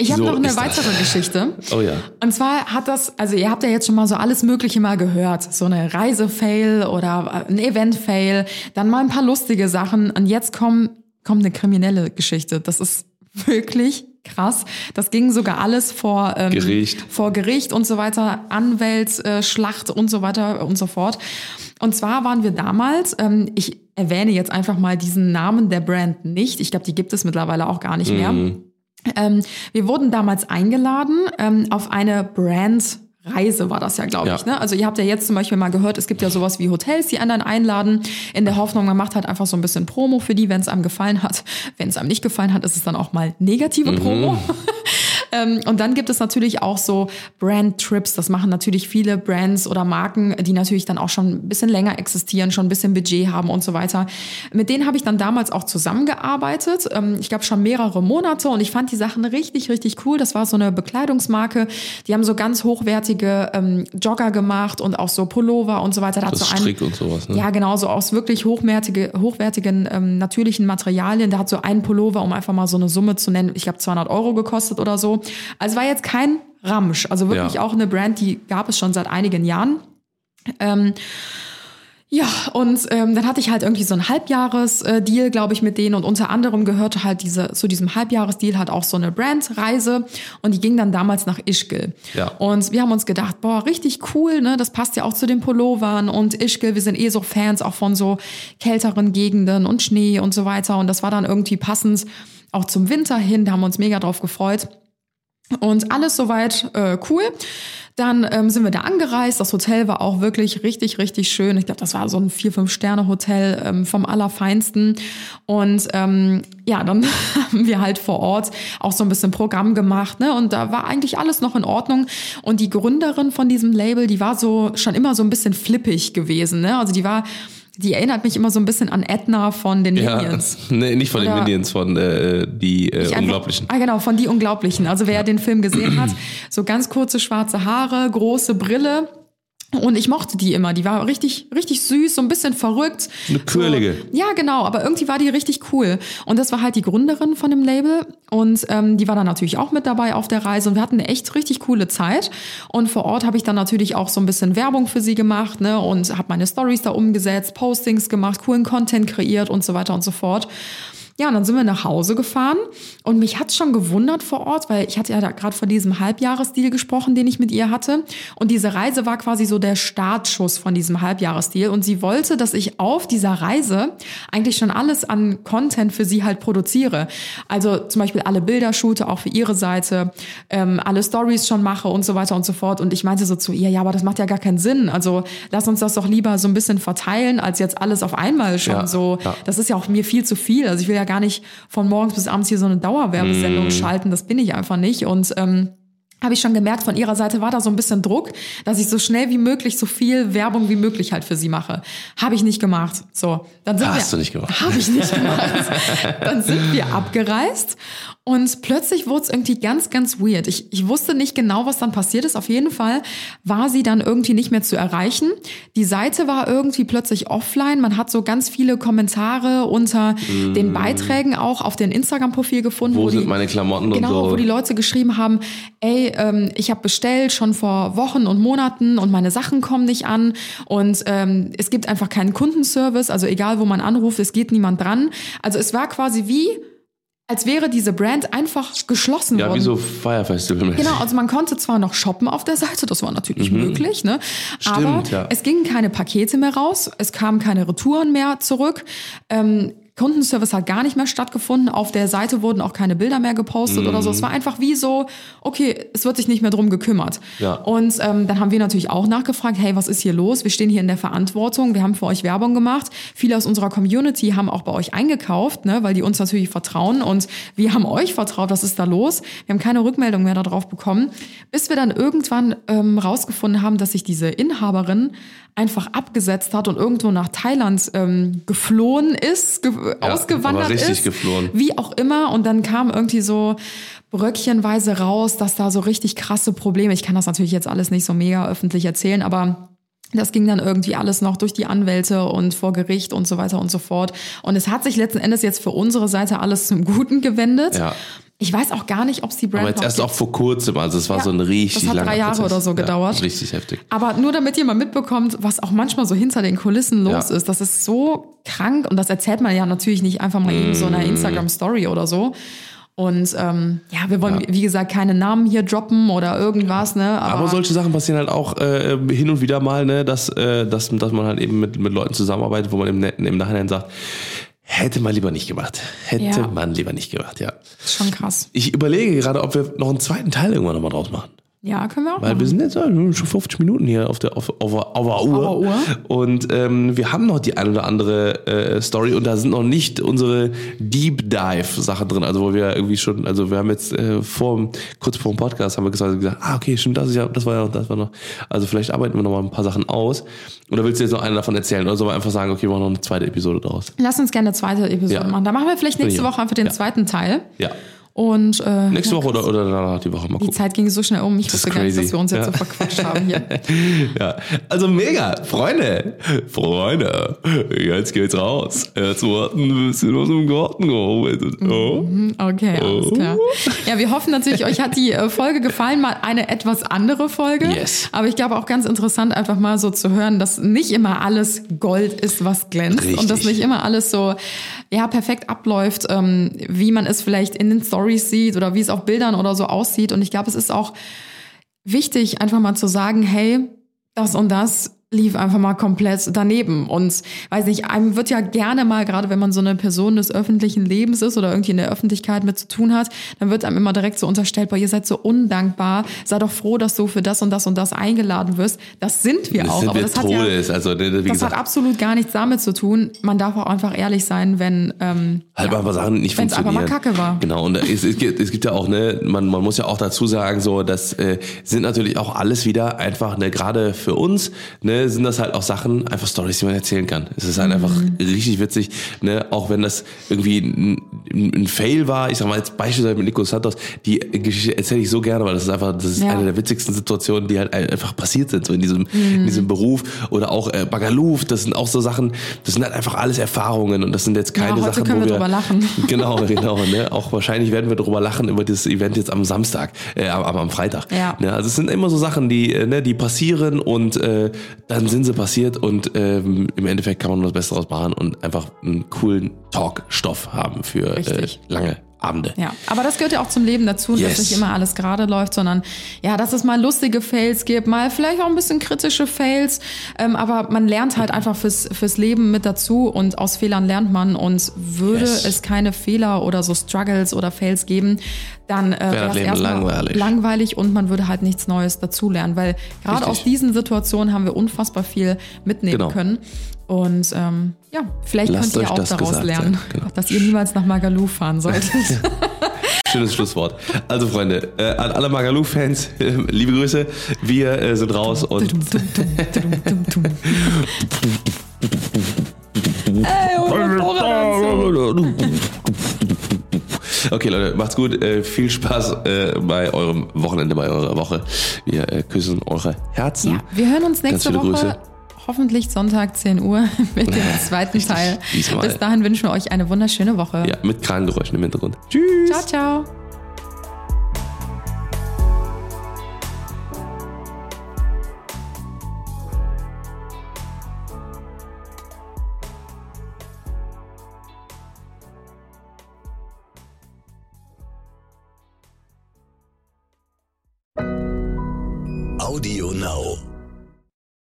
Ich habe So noch eine ist das. weitere Geschichte. Oh ja. Und zwar hat das, also ihr habt ja jetzt schon mal so alles Mögliche mal gehört. So eine Reise-Fail oder ein Event-Fail, dann mal ein paar lustige Sachen. Und jetzt kommt, kommt eine kriminelle Geschichte. Das ist wirklich krass. Das ging sogar alles vor ähm, Gericht. vor Gericht und so weiter, Anwältsschlacht äh, und so weiter und so fort. Und zwar waren wir damals, ähm, ich erwähne jetzt einfach mal diesen Namen der Brand nicht. Ich glaube, die gibt es mittlerweile auch gar nicht mehr. Ähm, wir wurden damals eingeladen ähm, auf eine Brand-Reise war das ja, glaube Ja. ich. Ne? Also ihr habt ja jetzt zum Beispiel mal gehört, es gibt ja sowas wie Hotels, die anderen einladen, in der Hoffnung, man macht halt einfach so ein bisschen Promo für die, wenn es einem gefallen hat. Wenn es einem nicht gefallen hat, ist es dann auch mal negative Promo. Ähm, und dann gibt es natürlich auch so Brand-Trips. Das machen natürlich viele Brands oder Marken, die natürlich dann auch schon ein bisschen länger existieren, schon ein bisschen Budget haben und so weiter. Mit denen habe ich dann damals auch zusammengearbeitet. Ähm, ich glaube schon mehrere Monate und ich fand die Sachen richtig, richtig cool. Das war so eine Bekleidungsmarke. Die haben so ganz hochwertige ähm, Jogger gemacht und auch so Pullover und so weiter. Da Das so Strick und sowas, ne? ja, genau, so aus wirklich hochwertige, hochwertigen, ähm, natürlichen Materialien. Da hat so ein Pullover, um einfach mal so eine Summe zu nennen, ich glaube 200 Euro gekostet oder so. Also war jetzt kein Ramsch. Also wirklich Ja. auch eine Brand, die gab es schon seit einigen Jahren. Ähm, ja, und ähm, dann hatte ich halt irgendwie so einen Halbjahres-Deal, glaube ich, mit denen. Und unter anderem gehörte halt diese, zu diesem Halbjahres-Deal halt auch so eine Brandreise. Und die ging dann damals nach Ischgl. Ja. Und wir haben uns gedacht, boah, richtig cool, ne? Das passt ja auch zu den Pullovern und Ischgl. Wir sind eh so Fans auch von so kälteren Gegenden und Schnee und so weiter. Und das war dann irgendwie passend auch zum Winter hin. Da haben wir uns mega drauf gefreut. Und alles soweit äh, cool. Dann ähm, sind wir da angereist. Das Hotel war auch wirklich richtig, richtig schön. Ich glaube, das war so ein vier, fünf Sterne Hotel ähm, vom allerfeinsten. Und ähm, ja, dann haben wir halt vor Ort auch so ein bisschen Programm gemacht. Ne? Und da war eigentlich alles noch in Ordnung. Und die Gründerin von diesem Label, die war so schon immer so ein bisschen flippig gewesen. Ne? Also die war, die erinnert mich immer so ein bisschen an Edna von den Ja, Minions. nee, nicht von den Oder- Minions, von äh, die äh, Ich einfach- Unglaublichen. Ah, genau, von die Unglaublichen. Also wer den Film gesehen hat, so ganz kurze schwarze Haare, große Brille. Und ich mochte die immer. Die war richtig, richtig süß, so ein bisschen verrückt. Eine quirlige. So, ja, genau. Aber irgendwie war die richtig cool. Und das war halt die Gründerin von dem Label. Und ähm, die war dann natürlich auch mit dabei auf der Reise. Und wir hatten eine echt richtig coole Zeit. Und vor Ort habe ich dann natürlich auch so ein bisschen Werbung für sie gemacht ne? und habe meine Stories da umgesetzt, Postings gemacht, coolen Content kreiert und so weiter und so fort. Ja, und dann sind wir nach Hause gefahren und mich hat's schon gewundert vor Ort, weil ich hatte ja gerade von diesem Halbjahresdeal gesprochen, den ich mit ihr hatte. Und diese Reise war quasi so der Startschuss von diesem Halbjahresdeal. Und sie wollte, dass ich auf dieser Reise eigentlich schon alles an Content für sie halt produziere. Also zum Beispiel alle Bilder shoote, auch für ihre Seite, ähm, alle Stories schon mache und so weiter und so fort. Und ich meinte so zu ihr, ja, aber das macht ja gar keinen Sinn. Also lass uns das doch lieber so ein bisschen verteilen, als jetzt alles auf einmal schon Ja, so. ja. Das ist ja auch mir viel zu viel. Also ich will ja gar nicht von morgens bis abends hier so eine Dauerwerbesendung Mhm. schalten. Das bin ich einfach nicht. Und ähm, habe ich schon gemerkt, von ihrer Seite war da so ein bisschen Druck, dass ich so schnell wie möglich so viel Werbung wie möglich halt für sie mache. Habe ich nicht gemacht. So, dann sind Hast wir, du nicht gemacht. Habe ich nicht gemacht. dann sind wir abgereist und plötzlich wurde es irgendwie ganz, ganz weird. Ich, ich wusste nicht genau, was dann passiert ist. Auf jeden Fall war sie dann irgendwie nicht mehr zu erreichen. Die Seite war irgendwie plötzlich offline. Man hat so ganz viele Kommentare unter den Beiträgen auch auf den Instagram-Profil gefunden. Mm. Wo die- sind meine Klamotten Genau, und so? wo die Leute geschrieben haben, ey, ähm, ich habe bestellt schon vor Wochen und Monaten und meine Sachen kommen nicht an und ähm, es gibt einfach keinen Kundenservice, also egal wo man anruft, es geht niemand dran. Also es war quasi wie, als wäre diese Brand einfach geschlossen ja, worden. wie so Fire Festival. Genau, also man konnte zwar noch shoppen auf der Seite, das war natürlich möglich, ne? Aber Mhm. Stimmt, ja. es gingen keine Pakete mehr raus, es kamen keine Retouren mehr zurück. Ähm, Kundenservice hat gar nicht mehr stattgefunden. Auf der Seite wurden auch keine Bilder mehr gepostet oder Mhm. so. Es war einfach wie so, okay, es wird sich nicht mehr drum gekümmert. Ja. Und ähm, dann haben wir natürlich auch nachgefragt, hey, was ist hier los? Wir stehen hier in der Verantwortung, wir haben für euch Werbung gemacht. Viele aus unserer Community haben auch bei euch eingekauft, ne, weil die uns natürlich vertrauen und wir haben euch vertraut, was ist da los? Wir haben keine Rückmeldung mehr darauf bekommen, bis wir dann irgendwann ähm, rausgefunden haben, dass sich diese Inhaberin einfach abgesetzt hat und irgendwo nach Thailand ähm, geflohen ist, ge ausgewandert aber richtig ist. geflohen. Wie auch immer. Und dann kam irgendwie so bröckchenweise raus, dass da so richtig krasse Probleme, ich kann das natürlich jetzt alles nicht so mega öffentlich erzählen, aber das ging dann irgendwie alles noch durch die Anwälte und vor Gericht und so weiter und so fort. Und es hat sich letzten Endes jetzt für unsere Seite alles zum Guten gewendet. Ja. Ich weiß auch gar nicht, ob es die Brand Aber jetzt erst gibt. auch vor kurzem, also es war Ja, so ein richtig das hat langer drei Jahre Prozess. oder so Ja, gedauert. richtig heftig. Aber nur damit ihr mal mitbekommt, was auch manchmal so hinter den Kulissen los Ja. ist. Das ist so krank und das erzählt man ja natürlich nicht einfach mal eben so Mm. einer Instagram-Story oder so. Und ähm, ja, wir wollen, wie gesagt, keine Namen hier droppen oder irgendwas, ne? Aber, Aber solche Sachen passieren halt auch äh, hin und wieder mal, ne, dass, äh, dass, dass man halt eben mit, mit Leuten zusammenarbeitet, wo man im, im Nachhinein sagt, hätte man lieber nicht gemacht. Hätte Ja. man lieber nicht gemacht, ja. schon krass. Ich überlege gerade, ob wir noch einen zweiten Teil irgendwann nochmal draus machen. Ja, können wir auch Weil machen. wir sind jetzt äh, schon 50 Minuten hier auf der, auf, auf, auf Uhr. Auf Uhr. Und ähm, wir haben noch die ein oder andere äh, Story und da sind noch nicht unsere Deep Dive Sachen drin. Also wo wir irgendwie schon, also wir haben jetzt äh, vor, kurz vor dem Podcast haben wir gesagt, gesagt, ah okay, stimmt, das ist ja, das war ja, das war noch. Also vielleicht arbeiten wir noch mal ein paar Sachen aus. Oder willst du jetzt noch eine davon erzählen? Oder sollen wir einfach sagen, okay, wir machen noch eine zweite Episode draus? Lass uns gerne eine zweite Episode Ja. machen. Da machen wir vielleicht nächste. Woche einfach den Ja. zweiten Teil. Ja. Und äh, Nächste Woche oder, oder danach die Woche mal die gucken. Zeit ging so schnell um. Ich ist wusste gar nicht, dass wir uns jetzt Ja. so verquatscht haben hier. Ja, also mega, Freunde, Freunde, jetzt geht's raus. Jetzt warten ein bisschen aus dem Garten geholt. Oh. Okay, alles klar. Ja, wir hoffen natürlich, euch hat die äh, Folge gefallen, mal eine etwas andere Folge. Yes. Aber ich glaube auch ganz interessant, einfach mal so zu hören, dass nicht immer alles Gold ist, was glänzt Richtig. und dass nicht immer alles so ja perfekt abläuft, ähm, wie man es vielleicht in den Stories sieht oder wie es auf Bildern oder so aussieht. Und ich glaube, es ist auch wichtig, einfach mal zu sagen, hey, das und das lief einfach mal komplett daneben. Und weiß nicht, einem wird ja gerne mal, gerade wenn man so eine Person des öffentlichen Lebens ist oder irgendwie in der Öffentlichkeit mit zu tun hat, dann wird einem immer direkt so unterstellt, boah, ihr seid so undankbar, sei doch froh, dass du für das und das und das eingeladen wirst. Das sind wir Das auch, sind aber wir das hat ja. Also, ne, wie das hat gesagt, absolut gar nichts damit zu tun. Man darf auch einfach ehrlich sein, wenn ähm, halt ja, einfach Sachen nicht wenn's einfach funktionieren. mal Kacke war. Genau, und es, es, gibt, es gibt ja auch, ne, man, man muss ja auch dazu sagen, so, das äh, sind natürlich auch alles wieder einfach, ne, gerade für uns, ne, sind das halt auch Sachen, einfach Stories, die man erzählen kann. Es ist halt einfach Mhm. richtig witzig, ne, auch wenn das irgendwie ein, ein Fail war, ich sag mal jetzt beispielsweise mit Nico Santos, die Geschichte erzähle ich so gerne, weil das ist einfach, das ist Ja. eine der witzigsten Situationen, die halt einfach passiert sind, so in diesem, in diesem Beruf oder auch äh, Bagaluf, das sind auch so Sachen, das sind halt einfach alles Erfahrungen und das sind jetzt keine Ja, heute Sachen, können wo wir wir drüber lachen. Genau, genau. Ne? Auch wahrscheinlich werden wir drüber lachen über das Event jetzt am Samstag, äh, am, am Freitag. Ja. Ne? Also es sind immer so Sachen, die, äh, ne, die passieren und äh, dann sind sie passiert und ähm, im Endeffekt kann man nur das Beste draus machen und einfach einen coolen Talkstoff haben für äh, lange Abende. Ja, aber das gehört ja auch zum Leben dazu, Yes. dass nicht immer alles gerade läuft, sondern ja, dass es mal lustige Fails gibt, mal vielleicht auch ein bisschen kritische Fails, ähm, aber man lernt halt einfach fürs, fürs Leben mit dazu und aus Fehlern lernt man und würde Yes. es keine Fehler oder so Struggles oder Fails geben, dann äh, wäre es Leben erstmal langweilig. langweilig und man würde halt nichts Neues dazulernen, weil gerade aus diesen Situationen haben wir unfassbar viel mitnehmen Genau. können und ähm, ja, vielleicht Lasst könnt ihr auch daraus lernen. Genau. dass ihr niemals nach Magaluf fahren solltet. Schönes Schlusswort. Also Freunde, äh, an alle Magaluf-Fans, äh, liebe Grüße. Wir äh, sind raus und. Okay, Leute, macht's gut. Äh, viel Spaß äh, bei eurem Wochenende, bei eurer Woche. Wir äh, küssen eure Herzen. Ja, wir hören uns nächste Woche. Grüße. Hoffentlich Sonntag 10 Uhr mit dem zweiten richtig, Teil. diesmal. Bis dahin wünschen wir euch eine wunderschöne Woche. Ja, mit Krangeräuschen im Hintergrund. Tschüss. Ciao, ciao. Audio Now.